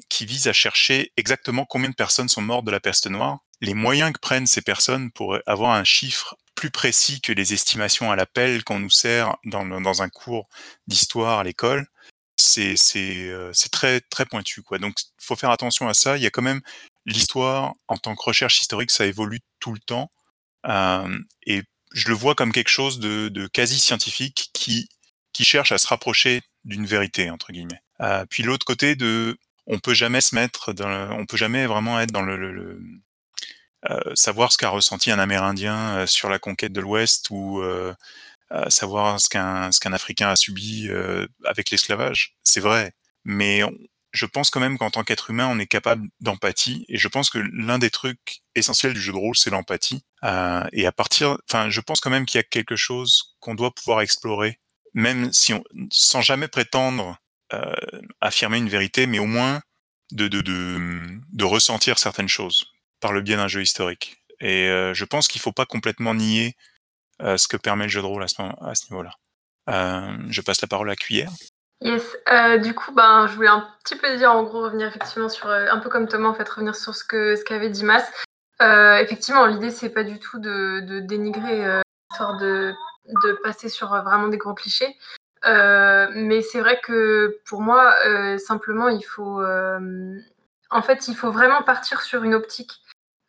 S4: qui visent à chercher exactement combien de personnes sont mortes de la peste noire, les moyens que prennent ces personnes pour avoir un chiffre plus précis que les estimations à l'appel qu'on nous sert dans, un cours d'histoire à l'école, c'est euh, très très pointu quoi. Donc faut faire attention à ça. Il y a quand même l'histoire en tant que recherche historique, ça évolue tout le temps Euh, et je le vois comme quelque chose de, quasi scientifique qui cherche à se rapprocher d'une vérité entre guillemets. Euh, puis l'autre côté de, on peut jamais se mettre dans, le- on peut jamais vraiment être dans le, savoir ce qu'a ressenti un Amérindien euh, sur la conquête de l'Ouest ou euh, euh, savoir ce qu'un ce qu'un Africain a subi euh, avec l'esclavage. C'est vrai, mais je pense quand même qu'en tant qu'être humain, on est capable d'empathie et je pense que l'un des trucs essentiels du jeu de rôle, c'est l'empathie. Euh, et à partir, enfin, je pense quand même qu'il y a quelque chose qu'on doit pouvoir explorer, même si on, sans jamais prétendre euh, affirmer une vérité, mais au moins de, de, de, de ressentir certaines choses par le biais d'un jeu historique. Et euh, je pense qu'il faut pas complètement nier euh, ce que permet le jeu de rôle à ce, niveau-là. Euh, je passe la parole à Cuillère.
S8: Yes. Du coup, ben, je voulais un petit peu dire, en gros, revenir effectivement sur, un peu comme Thomas, en fait, revenir sur ce que ce qu'avait dit Mas. Effectivement, l'idée, c'est pas du tout de, dénigrer l'histoire de, de passer sur vraiment des gros clichés. Mais c'est vrai que pour moi, simplement, il faut, en fait, il faut vraiment partir sur une optique.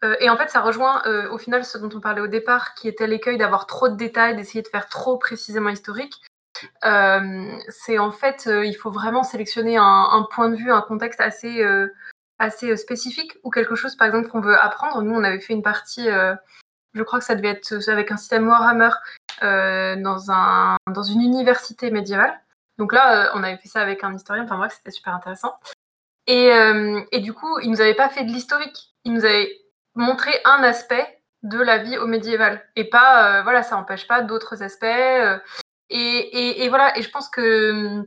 S8: Euh, et en fait, ça rejoint euh, au final ce dont on parlait au départ, qui était l'écueil d'avoir trop de détails, d'essayer de faire trop précisément historique. Euh, c'est en fait, il faut vraiment sélectionner un, point de vue, un contexte assez, assez spécifique ou quelque chose, par exemple, qu'on veut apprendre. Nous, on avait fait une partie, je crois que ça devait être avec un système Warhammer dans, un, dans une université médiévale. Donc là, on avait fait ça avec un historien. Enfin bref, c'était super intéressant. Et, et du coup, il nous avait pas fait de l'historique. Il nous avait montré un aspect de la vie au médiéval. Et pas, euh, voilà, ça n'empêche pas d'autres aspects. euh, Et, et, voilà, et je pense que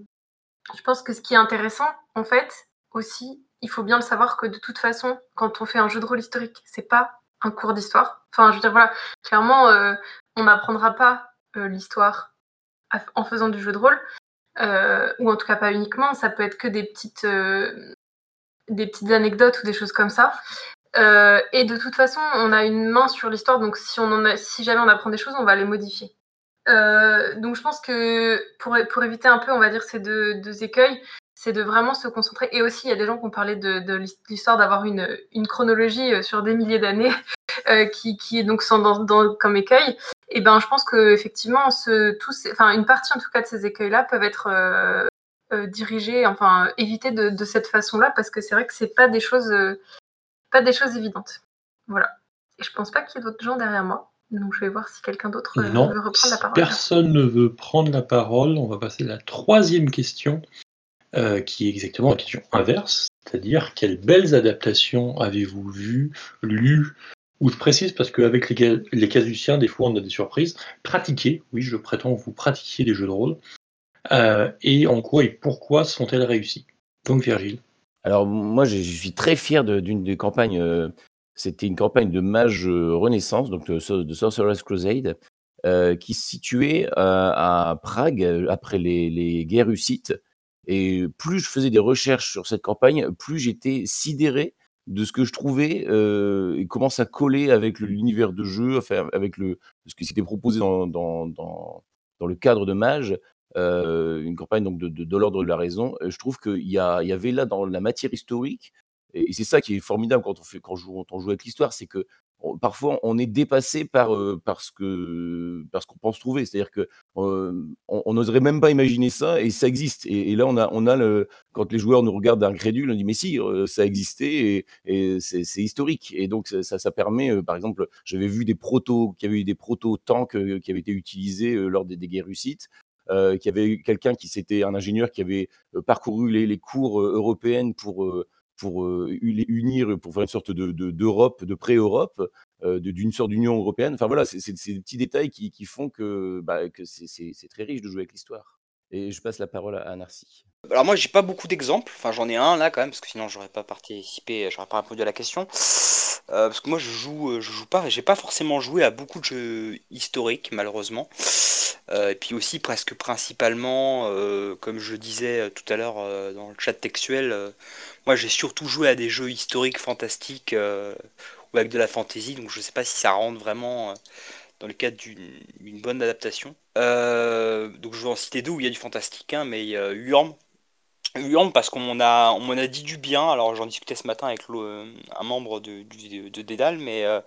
S8: je pense que ce qui est intéressant, en fait, aussi, il faut bien le savoir que de toute façon, quand on fait un jeu de rôle historique, c'est pas un cours d'histoire. Enfin, je veux dire, voilà, clairement, euh, on n'apprendra pas l'histoire en faisant du jeu de rôle, ou en tout cas pas uniquement. Ça peut être que des petites, des petites anecdotes ou des choses comme ça. Euh, et de toute façon, on a une main sur l'histoire, donc si, on en si jamais on apprend des choses, on va les modifier. Euh, donc je pense que pour, pour éviter un peu, on va dire, ces deux, écueils, c'est de vraiment se concentrer. Et aussi, il y a des gens qui ont parlé de, l'histoire d'avoir une, chronologie euh, sur des milliers d'années, [laughs] qui, est donc sans, dans, comme écueil. Et ben, je pense que effectivement, une partie en tout cas de ces écueils-là peuvent être euh, dirigés, enfin, évitées de, de cette façon-là, parce que c'est vrai que c'est pas des choses, pas des choses évidentes. Voilà. Et je pense pas qu'il y ait d'autres gens derrière moi. Donc je vais voir si quelqu'un d'autre euh, veut reprendre la
S1: si
S8: parole.
S1: personne ne veut prendre la parole, on va passer à la troisième question, euh, qui est exactement la question inverse, c'est-à-dire quelles belles adaptations avez-vous vues, lues, ou je précise parce qu'avec les, les casuciens, des fois on a des surprises, pratiquées, oui je prétends que vous pratiquiez des jeux de rôle, euh, et en quoi et pourquoi sont-elles réussies? Donc Virgile.
S9: Alors moi, je suis très fier d'une des campagnes. euh, C'était une campagne de Mage euh, Renaissance, donc de, Sor- de Sorcerer's Crusade, euh, qui se situait euh, à Prague euh, après les, guerres hussites. Et plus je faisais des recherches sur cette campagne, plus j'étais sidéré de ce que je trouvais euh, et comment ça collait avec l'univers de jeu, enfin, avec le, ce qui s'était proposé dans, dans, dans le cadre de Mage. Euh, une campagne donc de, de, de l'ordre de la raison. Euh, Je trouve qu'il y, y avait là dans la matière historique, et, c'est ça qui est formidable quand on, fait, quand joue, avec l'histoire, c'est que parfois on est dépassé par, euh, par ce qu'on pense trouver. C'est-à-dire que euh, on n'oserait même pas imaginer ça et ça existe. Et, là, on a, on a le, quand les joueurs nous regardent incrédules, on dit mais si, euh, ça existait et, et c'est historique. Et donc ça, ça- permet, par exemple, j'avais vu des protos, qu'il y avait eu des proto-tanks qui avaient été utilisés lors des, des guerres hussites. Euh, qu'il y avait quelqu'un qui s'était un ingénieur qui avait euh, parcouru les, cours euh, européennes pour euh, pour les unir, pour faire une sorte de de- d'Europe, de, pré-Europe, d'une sorte d'Union européenne. Enfin voilà, c'est des petits détails qui, qui font que, bah, que c'est très riche de jouer avec l'histoire. Et je passe la parole à Narcy.
S3: Alors moi j'ai pas beaucoup d'exemples, enfin j'en ai un là quand même parce que sinon j'aurais pas participé, j'aurais pas répondu à la question. Euh, parce que moi je joue, euh, je joue pas, j'ai pas forcément joué à beaucoup de jeux historiques malheureusement. Euh, et puis aussi presque principalement, comme je disais tout à l'heure dans le chat textuel, moi j'ai surtout joué à des jeux historiques fantastiques ou avec de la fantasy, donc je sais pas si ça rentre vraiment dans le cadre d'une bonne adaptation. Donc je vais en citer deux où il y a du fantastique, hein, mais Urm. Urm parce qu'on a, on m'en a dit du bien, alors j'en discutais ce matin avec le- un membre de, Dédale, mais euh,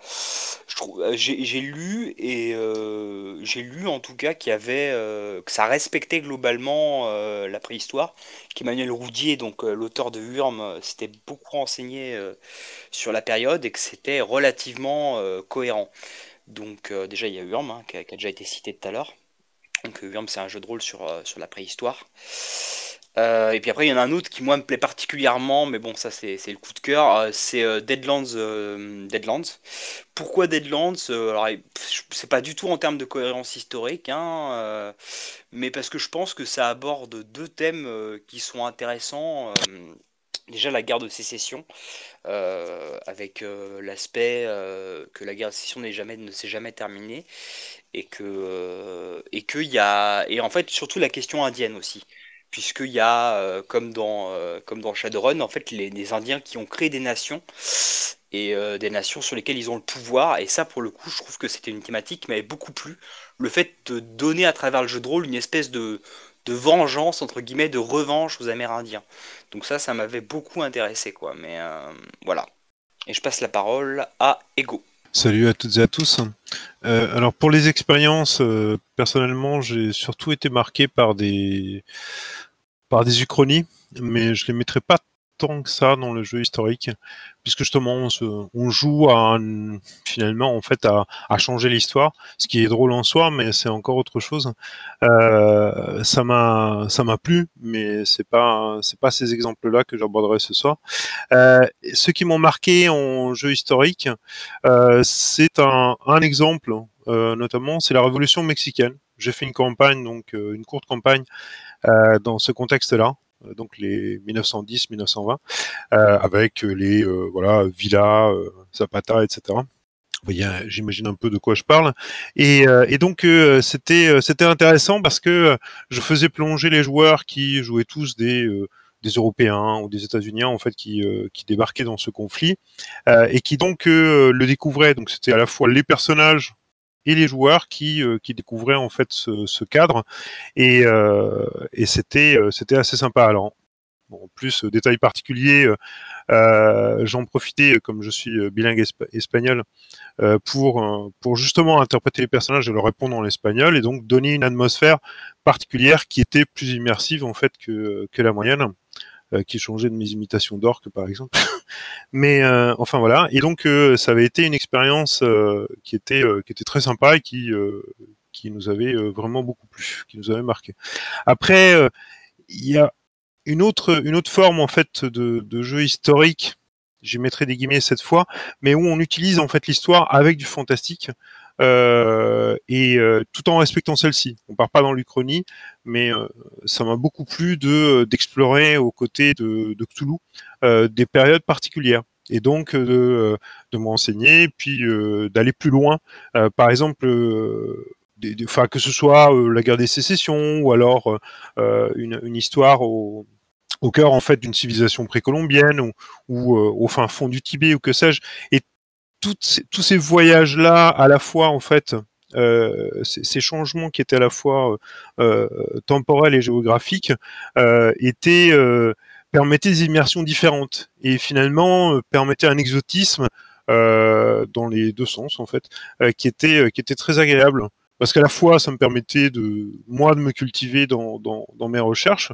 S3: euh, j'ai lu et euh, j'ai lu en tout cas qu'il y avait, euh, que ça respectait globalement euh, la préhistoire, qu'Emmanuel Roudier, donc euh, l'auteur de Urm, euh, s'était beaucoup renseigné euh, sur la période et que c'était relativement euh, cohérent. Donc euh, déjà il y a Urm hein, qui, a, qui a déjà été cité tout à l'heure. Donc euh, Urm c'est un jeu de rôle sur, euh, sur la préhistoire. Euh, et puis après il y en a un autre qui moi me plaît particulièrement, mais bon ça c'est le coup de cœur, euh, c'est euh, Deadlands, Deadlands. Pourquoi Deadlands? Alors, c'est pas du tout en termes de cohérence historique, hein, mais parce que je pense que ça aborde deux thèmes qui sont intéressants. déjà la guerre de sécession, avec l'aspect que la guerre de sécession jamais, ne s'est jamais terminée et que et que y a et en fait surtout la question indienne aussi puisqu'il y a euh, comme dans euh, comme dans Shadowrun en fait les, Indiens qui ont créé des nations et euh, des nations sur lesquelles ils ont le pouvoir. Et ça pour le coup je trouve que c'était une thématique qui m'avait beaucoup plu. Le fait de donner à travers le jeu de rôle une espèce de de vengeance entre guillemets de revanche aux Amérindiens. Donc ça ça m'avait beaucoup intéressé quoi. Mais voilà. Et je passe la parole à Ego
S11: Salut à toutes et à tous. Euh, alors pour les expériences, euh, personnellement, j'ai surtout été marqué par des par des uchronies, mais je les mettrais pas que ça dans le jeu historique, puisque justement on, joue à finalement en fait à, changer l'histoire, ce qui est drôle en soi, mais c'est encore autre chose. Euh, ça m'a ça m'a plu, mais c'est pas c'est pas ces exemples-là que j'aborderai ce soir. Euh, ceux qui m'ont marqué en jeu historique, euh, c'est un, un exemple, euh, notamment, c'est la Révolution mexicaine. j'ai fait une campagne, donc une courte campagne dans ce contexte-là, euh, donc les 1910-1920, euh, avec les euh, voilà villas, euh, Zapata, etc. Vous euh, j'imagine un peu de quoi je parle. Et, euh, donc euh, c'était euh, c'était intéressant parce que euh, je faisais plonger les joueurs qui jouaient tous des euh, des Européens ou des États-Unis en fait qui, euh, qui débarquaient dans ce conflit euh, et qui donc euh, le découvraient. Donc c'était à la fois les personnages et les joueurs qui, euh, qui découvraient en fait ce, cadre et, euh, euh, c'était assez sympa. Alors bon, en plus détail particulier, j'en profitais comme je suis bilingue espa- espagnol pour justement interpréter les personnages et leur répondre en espagnol et donc donner une atmosphère particulière qui était plus immersive en fait que la moyenne qui changeait de mes imitations d'orques par exemple. [laughs] Mais euh, enfin voilà. Et donc euh, ça avait été une expérience euh, qui était euh, qui était très sympa et qui euh, qui nous avait euh, vraiment beaucoup plu, qui nous avait marqué. Après, euh, il y a une autre une autre forme en fait de, de jeu historique. J'y mettrai des guillemets cette fois, mais où on utilise en fait l'histoire avec du fantastique euh, et euh, tout en respectant celle-ci. On part pas dans l'Uchronie, mais euh, ça m'a beaucoup plu de d'explorer aux côtés de, de Cthulhu euh, des périodes particulières et donc euh, de, de m'enseigner puis euh, d'aller plus loin. Euh, par exemple, euh, que ce soit euh, la guerre des sécessions ou alors euh, une, une histoire au, au cœur en fait d'une civilisation précolombienne ou, euh, au fin fond du Tibet ou que sais-je. Tous ces voyages-là, à la fois en fait, euh, ces, changements qui étaient à la fois euh, euh, temporels et géographiques, étaient permettaient des immersions différentes et finalement permettaient un exotisme dans les deux sens en fait, qui était qui était très agréable. Parce qu'à la fois, ça me permettait de moi de me cultiver dans, dans, dans mes recherches,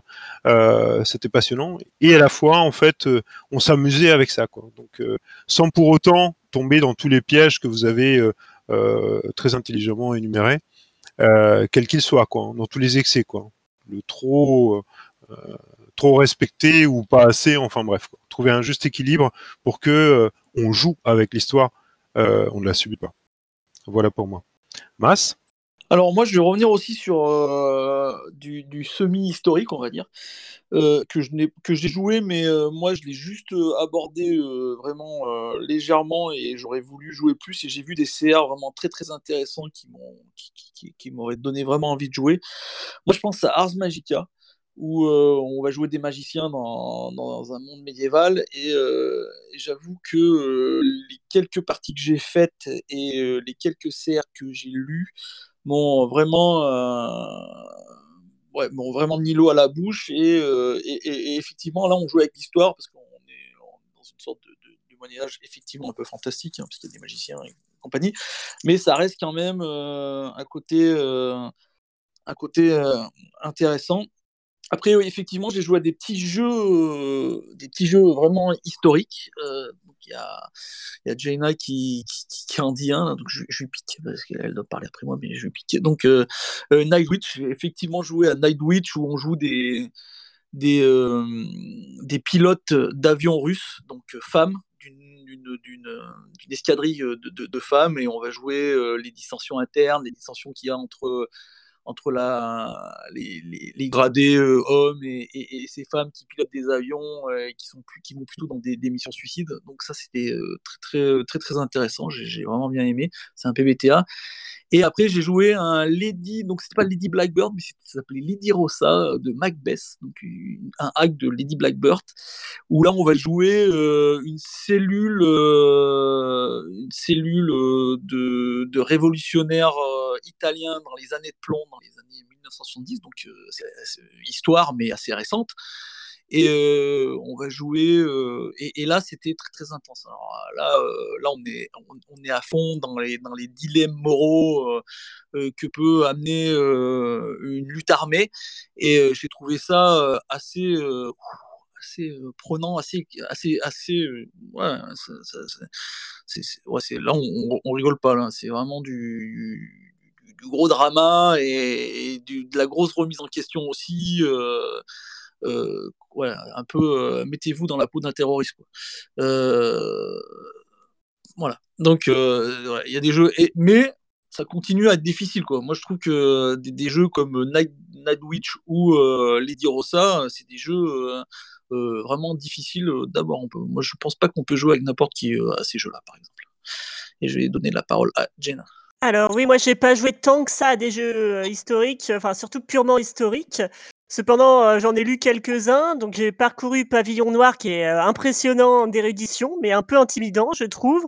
S11: c'était passionnant, et à la fois, en fait, on s'amusait avec ça, quoi. Donc, sans pour autant tomber dans tous les pièges que vous avez euh, euh, très intelligemment énumérés, euh, quels qu'ils soient, quoi, dans tous les excès, quoi. Le trop, trop respecté ou pas assez, enfin bref, trouver un juste équilibre pour que on joue avec l'histoire, on ne la subit pas. Voilà pour moi. Mas?
S6: Alors moi, je vais revenir aussi sur euh, du, semi-historique, on va dire, euh, que j'ai joué, mais euh, moi, je l'ai juste abordé vraiment légèrement et j'aurais voulu jouer plus. Et j'ai vu des CR vraiment très intéressants qui m'ont m'auraient donné vraiment envie de jouer. Moi, je pense à Ars Magica, où on va jouer des magiciens dans, un monde médiéval. Et, j'avoue que les quelques parties que j'ai faites et les quelques CR que j'ai lus m'ont vraiment, euh, ouais, vraiment l'eau à la bouche. Et, euh, et, et- effectivement, là, on joue avec l'histoire parce qu'on est dans une sorte de, de, moyen-âge effectivement un peu fantastique, hein, parce qu'il y a des magiciens et compagnie. Mais ça reste quand même euh, un côté, un côté intéressant. Après, effectivement, j'ai joué à des petits jeux, des petits jeux vraiment historiques. Il y a, y a Jaina qui, qui, qui en dit un, donc je, je lui pique parce qu'elle doit parler après moi, mais je lui pique. Donc, euh, euh, Nightwitch, effectivement joué à Nightwitch où on joue des, des, euh, des pilotes d'avions russes, donc euh, femmes, d'une escadrille de, de- de femmes, et on va jouer euh, les dissensions internes, les dissensions qu'il y a entre entre les, les, gradés euh, hommes et, et, et, ces femmes qui pilotent des avions euh, qui, vont plutôt dans des, des missions suicides. Donc ça, c'était euh, très, très, très, très intéressant. J'ai vraiment bien aimé. C'est un PBTA. Et après, j'ai joué un Lady, donc c'était pas Lady Blackbird, mais ça s'appelait Lady Rossa de Macbeth, donc un hack de Lady Blackbird, où là, on va jouer euh, une cellule, euh, cellule euh, de, de révolutionnaires euh, italiens dans les années de plomb, dans les années 1970, donc euh, c'est histoire, mais assez récente. Et euh, on va jouer. Euh, et, et, là, c'était très très intense. Alors là, euh, là, on est on, on, est à fond dans les dans les dilemmes moraux que peut amener une lutte armée. Et j'ai trouvé ça assez assez prenant, assez assez assez. ouais, ça, ça, c'est, ouais, c'est là, on, on, rigole pas là. C'est vraiment du, du, du gros drama et, et du, de la grosse remise en question aussi. Euh, euh, ouais, un peu euh, mettez-vous dans la peau d'un terroriste. Euh, voilà. Donc il y a des jeux, mais ça continue à être difficile. Quoi. Moi, je trouve que des, des jeux comme Night, Night Witch ou euh, Lady Rossa, euh, c'est des jeux euh, euh, vraiment difficiles euh, d'abord. Moi, je pense pas qu'on peut jouer avec n'importe qui euh, à ces jeux-là, par exemple. Et je vais donner la parole à Jenna.
S5: Alors oui, moi j'ai pas joué tant que ça à des jeux euh, historiques, enfin surtout purement historiques. Cependant, euh, j'en ai lu quelques-uns, donc j'ai parcouru Pavillon Noir qui est euh, impressionnant d'érudition, mais un peu intimidant, je trouve.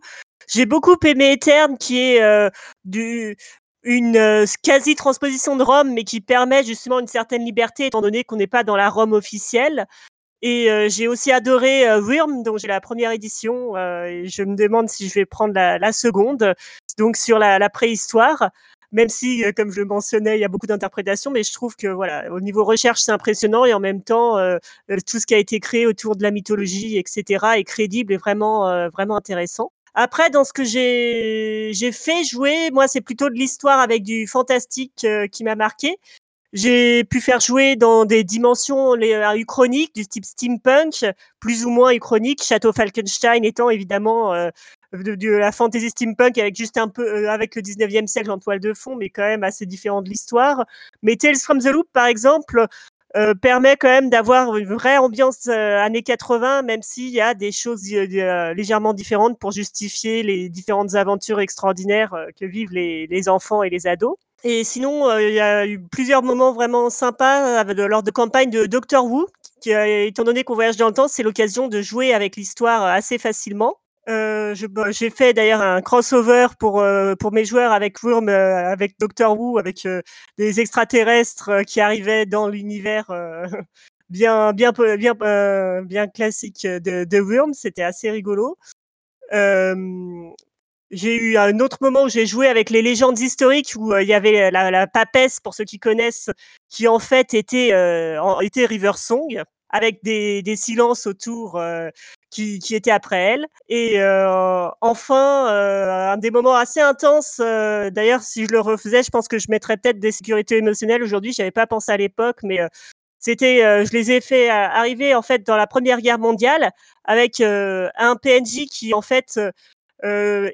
S5: J'ai beaucoup aimé Eterne qui est euh, du, une euh, quasi-transposition de Rome, mais qui permet justement une certaine liberté étant donné qu'on n'est pas dans la Rome officielle. Et euh, j'ai aussi adoré Wyrm, dont j'ai la première édition, et je me demande si je vais prendre la, la seconde, donc sur la, la préhistoire, même si, euh, comme je le mentionnais, il y a beaucoup d'interprétations, mais je trouve que voilà, au niveau recherche, c'est impressionnant, et en même temps, euh, euh, tout ce qui a été créé autour de la mythologie, etc., est crédible et vraiment, euh, vraiment intéressant. Après, dans ce que j'ai fait jouer, moi, c'est plutôt de l'histoire avec du fantastique euh, qui m'a marqué. J'ai pu faire jouer dans des dimensions euh, uchroniques du type steampunk, plus ou moins uchronique, Château Falkenstein étant évidemment euh, de, la fantasy steampunk avec juste un peu euh, avec le 19e siècle en toile de fond, mais quand même assez différent de l'histoire. Mais Tales from the Loop, par exemple, euh, permet quand même d'avoir une vraie ambiance euh, années 80, même s'il y a des choses légèrement différentes pour justifier les différentes aventures extraordinaires que vivent les, enfants et les ados. Et sinon, il y a eu plusieurs moments vraiment sympas lors de campagne de Doctor Who, qui, étant donné qu'on voyage dans le temps, c'est l'occasion de jouer avec l'histoire assez facilement. Euh, bah, J'ai fait d'ailleurs un crossover pour, euh, pour mes joueurs avec Worm, euh, avec Doctor Who, avec des extraterrestres qui arrivaient dans l'univers [laughs] bien, bien, bien, bien classique de, Worm. C'était assez rigolo. J'ai eu un autre moment où j'ai joué avec les légendes historiques où il y avait la, la papesse, pour ceux qui connaissent, qui en fait était, en- était River Song, avec des, des silences autour euh, qui, qui étaient après elle. Et euh, enfin, euh, un des moments assez intenses, d'ailleurs, si je le refaisais, je pense que je mettrais peut-être des sécurités émotionnelles aujourd'hui, j'avais pas pensé à l'époque, mais c'était, euh, je les ai fait arriver en fait dans la Première Guerre mondiale avec euh, un PNJ qui en fait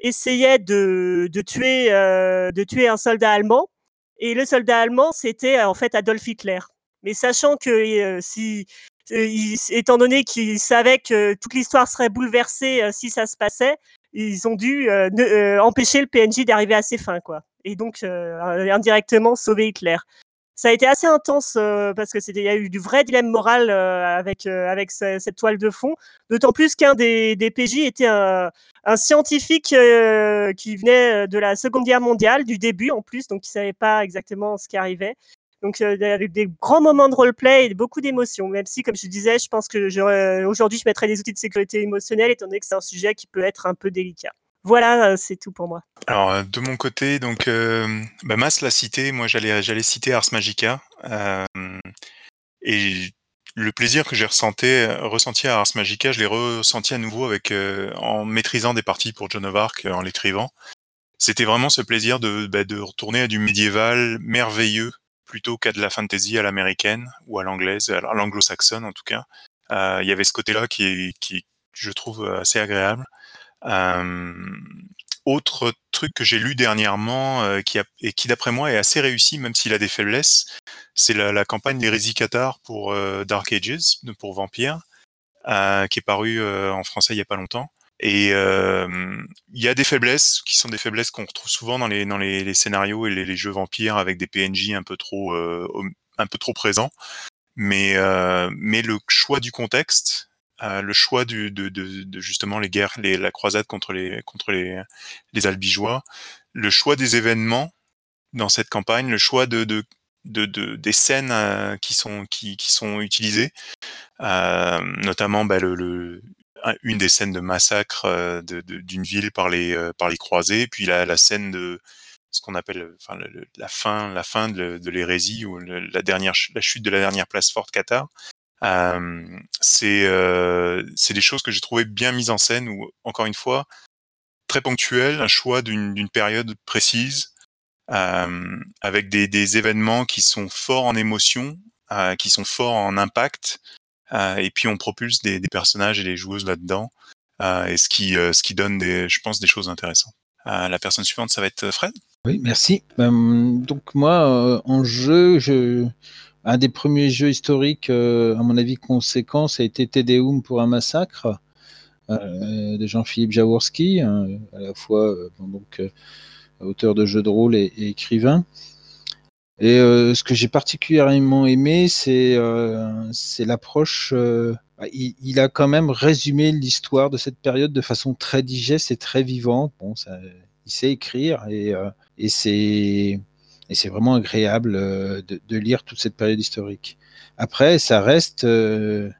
S5: essayait de, de tuer de tuer un soldat allemand et le soldat allemand c'était en fait Adolf Hitler. Mais sachant que si euh, il- étant donné qu'ils savaient que toute l'histoire serait bouleversée euh, si ça se passait, ils ont dû euh, empêcher le PNJ d'arriver à ses fins quoi. Et donc indirectement sauver Hitler. Ça a été assez intense parce que c'était il y a eu du vrai dilemme moral avec avec ce- cette toile de fond. D'autant plus qu'un des, des PJ était un, scientifique qui venait de la Seconde Guerre mondiale, du début en plus, donc il savait pas exactement ce qui arrivait. Donc euh, il y a eu des grands moments de roleplay et beaucoup d'émotions. Même si, comme je disais, je pense que j'aurais- aujourd'hui je mettrais des outils de sécurité émotionnelle, étant donné que c'est un sujet qui peut être un peu délicat. Voilà, euh, c'est tout pour moi.
S4: Alors euh, de mon côté, donc euh, bah, Mas l'a cité, moi j'allais j'allais citer Ars Magica euh, et le plaisir que j'ai ressenti, ressenti à Ars Magica, je l'ai ressenti à nouveau avec euh, en maîtrisant des parties pour Joan of Arc, euh, en l'écrivant. C'était vraiment ce plaisir de, bah, de retourner à du médiéval merveilleux plutôt qu'à de la fantasy à l'américaine ou à l'anglaise, à l'anglo-saxonne en tout cas. Euh, Il y avait ce côté-là qui, qui, je trouve assez agréable. Euh, autre truc que j'ai lu dernièrement euh, qui a, et qui d'après moi est assez réussi même s'il a des faiblesses, c'est la, campagne d'hérésie Qatar pour Dark Ages, pour Vampire, qui est paru euh, en français il y a pas longtemps. Et euh, il y a des faiblesses qui sont des faiblesses qu'on retrouve souvent dans les dans les, les scénarios et les, les jeux vampires avec des PNJ un peu trop euh, un peu trop présents. Mais euh, mais le choix du contexte euh, le choix du, de, de, de, justement les guerres, les, la croisade contre les contre les, les albigeois, le choix des événements dans cette campagne, le choix de, de, de, de des scènes euh, qui sont qui, qui sont utilisées, euh, notamment bah, le, le, une des scènes de massacre euh, d'une ville par les euh, par les croisés, puis la, scène de ce qu'on appelle enfin la fin la fin de, l'hérésie ou la dernière la chute de la dernière place forte Qatar c'est euh, c'est des choses que j'ai trouvé bien mises en scène ou encore une fois très ponctuelles, un choix d'une période précise avec des, événements qui sont forts en émotion, qui sont forts en impact, et puis on propulse des, personnages et des joueuses là-dedans, euh, et ce qui qui donne je pense des choses intéressantes. la personne suivante ça va être Fred?
S2: Oui, merci. Euh, donc moi, euh, en jeu, je... un des premiers jeux historiques, euh, à mon avis, conséquent, ça a été Tédéum pour un massacre euh, de Jean-Philippe Jaworski, hein, à la fois euh, donc, euh, auteur de jeux de rôle et écrivain. Et euh, ce que j'ai particulièrement aimé, c'est euh, l'approche. euh, il, il a quand même résumé l'histoire de cette période de façon très digeste et très vivante. Bon, il sait écrire et, c'est vraiment agréable de, lire toute cette période historique. Après, ça reste un,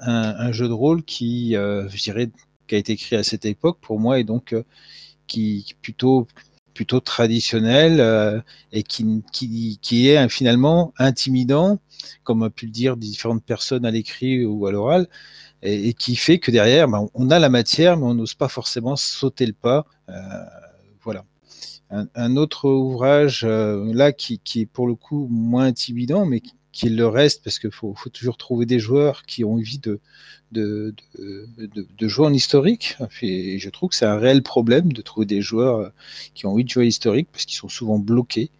S2: un jeu de rôle qui, je dirais, qui a été écrit à cette époque pour moi et donc qui plutôt plutôt traditionnel euh, et qui, qui, qui est euh, finalement intimidant, comme a pu le dire différentes personnes à l'écrit ou à l'oral, et, qui fait que derrière, ben, on a la matière, mais on n'ose pas forcément sauter le pas. Euh, voilà. Un, un, autre ouvrage euh, là qui, qui, est pour le coup moins intimidant, mais qui, qui le reste, parce qu'il faut, toujours trouver des joueurs qui ont envie de, de, de, jouer en historique. Et je trouve que c'est un réel problème de trouver des joueurs qui ont envie de jouer historique, parce qu'ils sont souvent bloqués.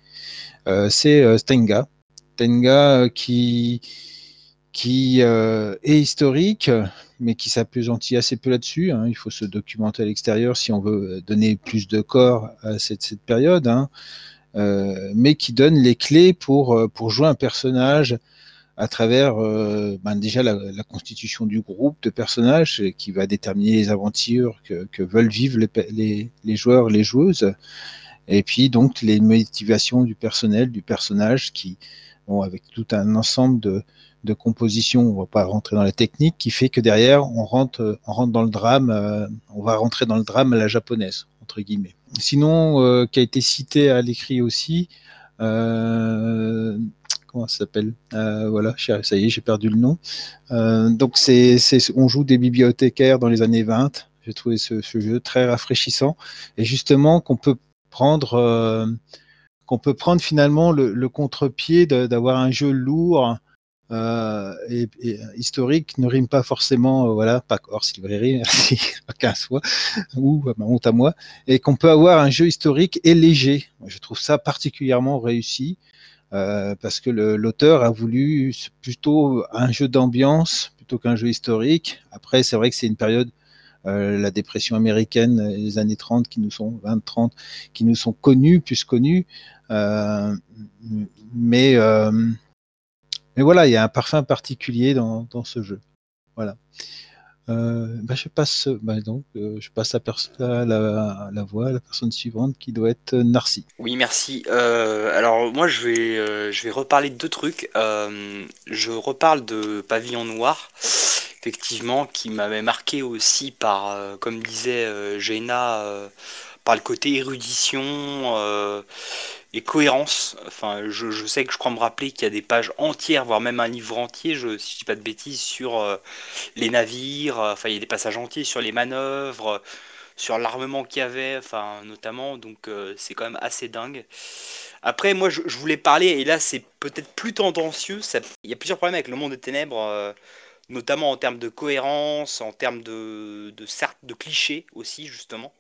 S2: Euh, c'est euh, Stenga. Stenga qui, qui euh, est historique, mais qui s'appesantit assez peu là-dessus. Hein. Il faut se documenter à l'extérieur si on veut donner plus de corps à cette, cette période, hein. Euh, mais qui donne les clés pour, pour jouer un personnage à travers euh, ben déjà la, constitution du groupe de personnages qui va déterminer les aventures que, veulent vivre les, les, joueurs, les joueuses, et puis donc les motivations du personnel, du personnage qui, avec tout un ensemble de, de composition, on va pas rentrer dans la technique, qui fait que derrière on rentre, on rentre dans le drame, euh, on va rentrer dans le drame à la japonaise entre guillemets. Sinon, euh, qui a été cité à l'écrit aussi, euh, comment ça s'appelle euh, Voilà, ça y est, j'ai perdu le nom. Donc c'est, on joue des bibliothécaires dans les années 20. J'ai trouvé ce, jeu très rafraîchissant et justement qu'on peut prendre, qu'on peut prendre finalement le, le contre-pied d'avoir un jeu lourd euh, et, historique ne rime pas forcément, euh, voilà, pas hors librairie, merci, [laughs] qu'un soit, ou bah, honte à moi, et qu'on peut avoir un jeu historique et léger. Je trouve ça particulièrement réussi euh, parce que l'auteur a voulu plutôt un jeu d'ambiance plutôt qu'un jeu historique. Après, c'est vrai que c'est une période euh, la dépression américaine, les années 30 qui nous sont 20-30, qui nous sont connus, plus connus, euh, mais euh, mais voilà, il y a un parfum particulier dans, dans ce jeu. Voilà. Euh, bah je passe, bah donc, euh, je passe la, la, voix à la personne suivante qui doit être Narcy.
S3: Oui, merci. Euh, alors moi, je vais, euh, je vais reparler de deux trucs. Euh, je reparle de Pavillon Noir, effectivement, qui m'avait marqué aussi par, euh, comme disait Jaina, le côté érudition et cohérence. Enfin, je, sais que je crois me rappeler qu'il y a des pages entières, voire même un livre entier, je, si je dis pas de bêtises, sur euh, les navires. Enfin, il y a des passages entiers sur les manœuvres, sur l'armement qu'il y avait, enfin, notamment. Donc, euh, c'est quand même assez dingue. Après, moi, je, voulais parler, et là, c'est peut-être plus tendancieux. Il y a plusieurs problèmes avec le monde des ténèbres. Euh, notamment en termes de cohérence, en termes de, de, de, de clichés aussi, justement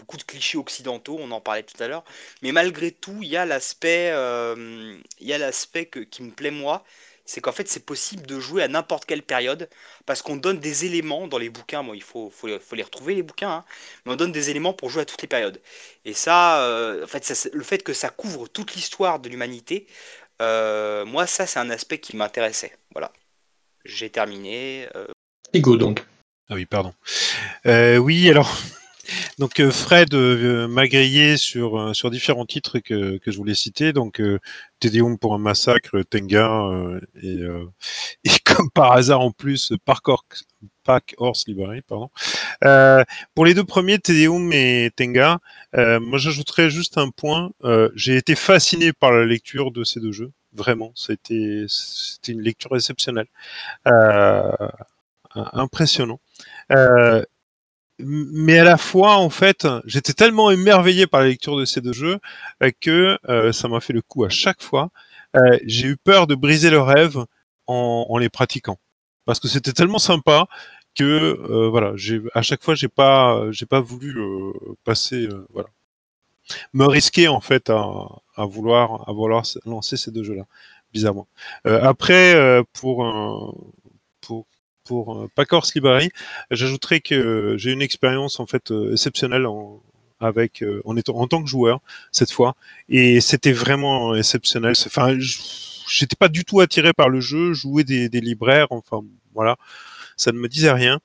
S3: beaucoup de clichés occidentaux, on en parlait tout à l'heure, mais malgré tout, il y a l'aspect, euh, il y a l'aspect qui me plaît moi, c'est qu'en fait c'est possible de jouer à n'importe quelle période parce qu'on donne des éléments dans les bouquins. Bon, il faut, faut, faut les retrouver les bouquins, hein, mais on donne des éléments pour jouer à toutes les périodes. Et ça, euh, en fait, ça, le fait que ça couvre toute l'histoire de l'humanité, euh, moi ça c'est un aspect qui m'intéressait. Voilà, j'ai terminé. Euh...
S1: Ego donc.
S11: Ah oui, pardon. Euh, oui, alors. Donc euh, Fred euh, m'a grillé sur euh, sur différents titres que, que je voulais citer. Donc euh, pour un massacre, Tenga et, [laughs] et comme par hasard en plus Park Horse, Library, pardon. pour les deux premiers, Tédéum et Tenga, moi j'ajouterais juste un point. J'ai été fasciné par la lecture de ces deux jeux. Vraiment, c'était une lecture exceptionnelle, impressionnant. Euh, mais à la fois, en fait, j'étais tellement émerveillé par la lecture de ces deux jeux euh, que euh, ça m'a fait le coup à chaque fois. Euh, j'ai eu peur de briser le rêve en, en les pratiquant parce que c'était tellement sympa que euh, voilà, à chaque fois j'ai pas j'ai pas voulu passer voilà. me risquer en fait à, à vouloir à vouloir lancer ces deux jeux-là, bizarrement. Euh, après, euh, pour pour euh, Packers Library, j'ajouterais que j'ai une expérience en fait euh, exceptionnelle en avec euh, en étant en tant que joueur cette fois et c'était vraiment exceptionnel. Enfin, j'étais pas du tout attiré par le jeu, jouer des, des libraires, enfin voilà, ça ne me disait rien.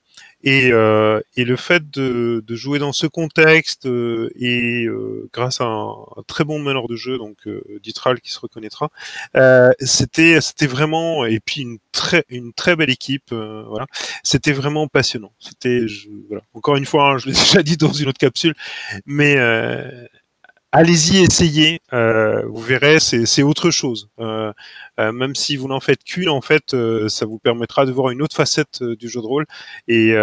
S11: Et, euh, et le fait de, de jouer dans ce contexte euh, et euh, grâce à un, très bon meneur de jeu, donc euh, Ditral qui se reconnaîtra, euh, c'était c'était vraiment et puis une très une très belle équipe, euh, voilà, c'était vraiment passionnant. C'était voilà. encore une fois, hein, je l'ai [laughs] déjà dit dans une autre capsule, mais allez-y, essayez. euh, vous verrez, c'est autre chose. Euh, euh, même si vous n'en faites qu'une, en fait, ça vous permettra de voir une autre facette du jeu de rôle et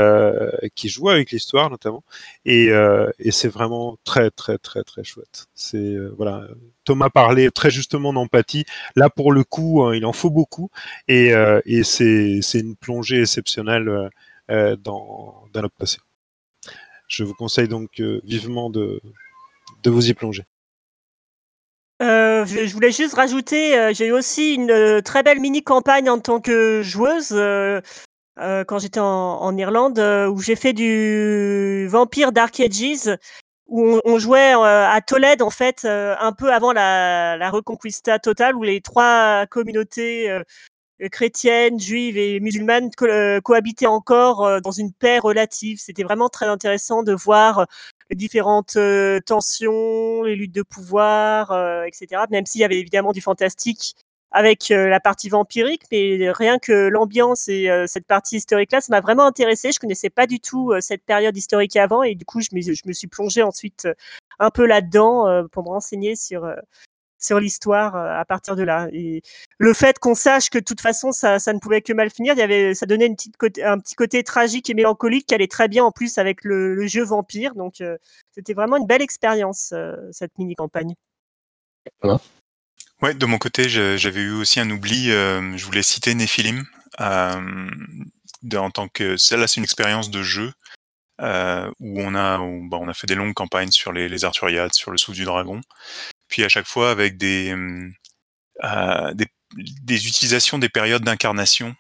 S11: qui joue avec l'histoire notamment. Et, c'est vraiment très très très très chouette. C'est voilà. Thomas parlait très justement d'empathie. Là, pour le coup, hein, il en faut beaucoup et, c'est une plongée exceptionnelle dans notre passé. Je vous conseille donc vivement de de vous y plonger.
S5: Euh, je, voulais juste rajouter, euh, j'ai eu aussi une euh, très belle mini campagne en tant que joueuse euh, quand j'étais en, Irlande, où j'ai fait du Vampire Dark Ages, où on, jouait à Tolède en fait, un peu avant la, Reconquista totale, où les trois communautés chrétiennes, juives et musulmanes co- cohabitaient encore dans une paix relative. C'était vraiment très intéressant de voir différentes euh, tensions, les luttes de pouvoir, euh, etc. Même s'il y avait évidemment du fantastique avec euh, la partie vampirique, mais rien que l'ambiance et cette partie historique-là, ça m'a vraiment intéressé. Je connaissais pas du tout cette période historique avant, et du coup, je me, suis plongée ensuite un peu là-dedans pour me renseigner sur sur l'histoire euh, à partir de là. Et le fait qu'on sache que de toute façon ça, ça ne pouvait que mal finir, il y avait, ça donnait une petite côté, un petit côté tragique et mélancolique qui allait très bien en plus avec le, le jeu vampire. Donc euh, c'était vraiment une belle expérience euh, cette mini campagne.
S4: Ouais, de mon côté, j'avais eu aussi un oubli. euh, je voulais citer Nephilim. Euh, de- en tant que celle-là, c'est une expérience de jeu euh, où on a, où, bah, on a fait des longues campagnes sur les, les Arthuriades, sur le souffle du dragon. Puis à chaque fois avec des, hum, euh, des, des utilisations des périodes d'incarnation.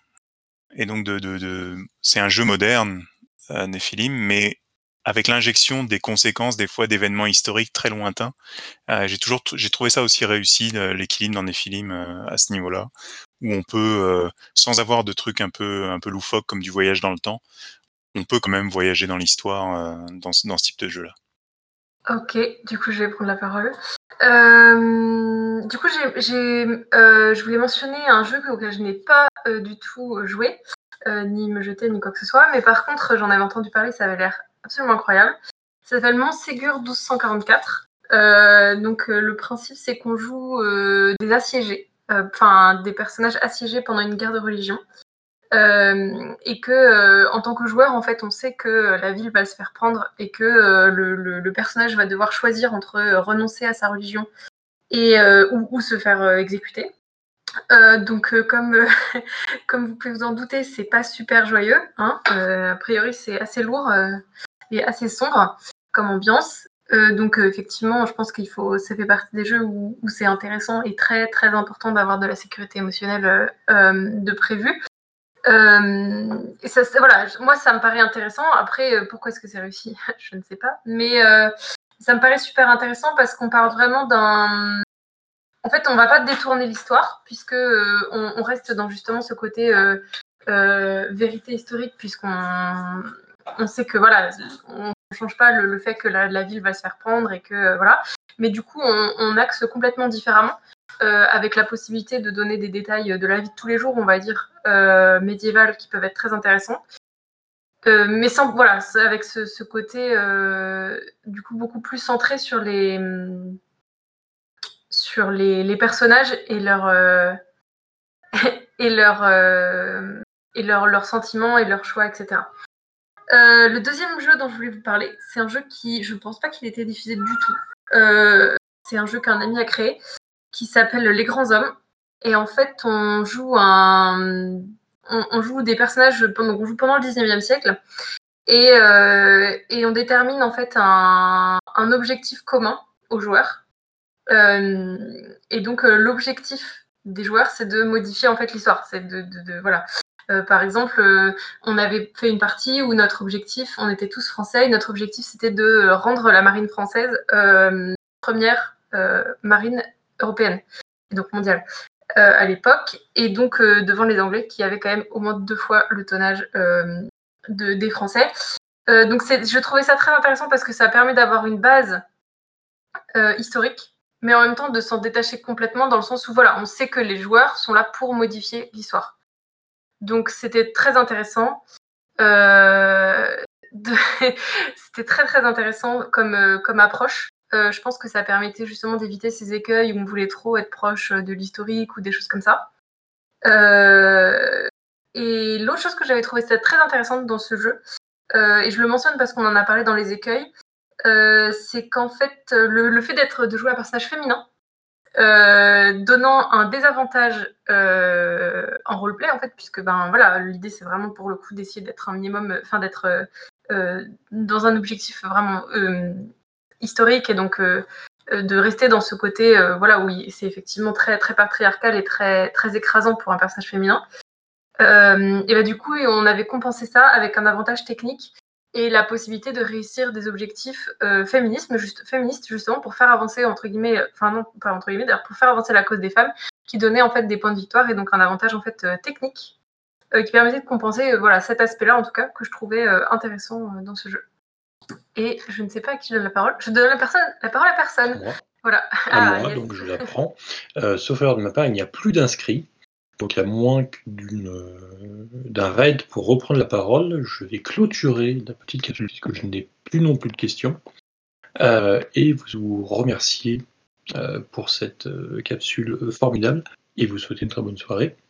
S4: Et donc, de, de, c'est un jeu moderne, euh, Nephilim, mais avec l'injection des conséquences des fois d'événements historiques très lointains. Euh, j'ai toujours j'ai trouvé ça aussi réussi euh, l'équilibre dans Nephilim à ce niveau-là où on peut sans avoir de trucs un peu un peu loufoques comme du voyage dans le temps, on peut quand même voyager dans l'histoire dans ce type de jeu-là.
S8: Ok, du coup, je vais prendre la parole. Euh, du coup, euh, je voulais mentionner un jeu auquel je n'ai pas euh, du tout joué, ni me jeter, ni quoi que ce soit, mais par contre, j'en avais entendu parler, ça avait l'air absolument incroyable. Ça s'appelle Montségur 1244. Euh, donc, le principe, c'est qu'on joue des assiégés, enfin, des personnages assiégés pendant une guerre de religion. Euh, et que euh, en tant que joueur, en fait, on sait que la ville va se faire prendre et que euh, le, personnage va devoir choisir entre renoncer à sa religion et ou, se faire exécuter. Donc, comme [laughs] comme vous pouvez vous en douter, c'est pas super joyeux. Hein a priori, c'est assez lourd et assez sombre comme ambiance. Donc, effectivement, je pense qu'il faut, ça fait partie des jeux où, où c'est intéressant et très très important d'avoir de la sécurité émotionnelle de prévu. Euh, voilà, moi ça me paraît intéressant. Après, euh, pourquoi est-ce que c'est réussi? [laughs] Je ne sais pas. Mais euh, ça me paraît super intéressant parce qu'on parle vraiment d'un. En fait, on va pas détourner l'histoire puisque on, reste dans justement ce côté vérité historique puisqu'on on sait que voilà, on change pas le, fait que la, ville va se faire prendre et que voilà. Mais du coup, on axe complètement différemment euh, avec la possibilité de donner des détails de la vie de tous les jours, on va dire, euh, médiévale qui peuvent être très intéressants. Euh, mais sans, voilà, avec ce, côté euh, du coup beaucoup plus centré sur les, sur les, personnages et et [laughs] et leur, leurs sentiments et leurs choix, etc. Le deuxième jeu dont je voulais vous parler, c'est un jeu qui, je ne pense pas qu'il ait été diffusé du tout. C'est un jeu qu'un ami a créé qui s'appelle Les Grands Hommes. Et en fait, on joue un, on, joue des personnages pendant, on joue pendant le 19e siècle. Et, euh, et on détermine en fait un, un objectif commun aux joueurs. Euh, et donc euh, l'objectif des joueurs, c'est de modifier en fait l'histoire. C'est de, voilà. Par exemple, on avait fait une partie où notre objectif, on était tous français, et notre objectif c'était de rendre la marine française première marine européenne, et donc mondiale euh, à l'époque, et donc euh, devant les Anglais qui avaient quand même au moins deux fois le tonnage euh, de, des Français. Donc je trouvais ça très intéressant parce que ça permet d'avoir une base historique, mais en même temps de s'en détacher complètement dans le sens où voilà, on sait que les joueurs sont là pour modifier l'histoire. Donc c'était très intéressant. [laughs] C'était très très intéressant comme, comme approche. Euh, je pense que ça permettait justement d'éviter ces écueils où on voulait trop être proche de l'historique ou des choses comme ça. Euh, et l'autre chose que j'avais trouvé très intéressante dans ce jeu, euh, et je le mentionne parce qu'on en a parlé dans les écueils, euh, c'est qu'en fait, le, fait d'être de jouer un personnage féminin, euh, donnant un désavantage euh, en roleplay en fait, puisque ben voilà, l'idée c'est vraiment pour le coup d'essayer d'être un minimum, enfin d'être euh, euh, dans un objectif vraiment euh, historique et donc euh, euh, de rester dans ce côté euh, voilà où c'est effectivement très très patriarcal et très très écrasant pour un personnage féminin. Et bah, du coup, on avait compensé ça avec un avantage technique et la possibilité de réussir des objectifs féminisme, juste, féministes justement pour faire avancer entre guillemets, enfin non pas entre guillemets, pour faire avancer la cause des femmes, qui donnait en fait des points de victoire et donc un avantage en fait technique qui permettait de compenser voilà cet aspect-là en tout cas que je trouvais intéressant dans ce jeu. Et je ne sais pas à qui je donne la parole. Je donne la, personne, la parole à personne.
S1: Moi.
S8: Voilà.
S1: à
S8: Ah,
S1: moi,
S8: yes.
S1: donc je la prends. Euh, sauf erreur de ma part, il n'y a plus d'inscrits. Donc il y a moins euh, d'un raid pour reprendre la parole. Je vais clôturer la petite capsule puisque je n'ai plus non plus de questions. Euh, et vous remercier euh, pour cette capsule formidable et vous souhaiter une très bonne soirée.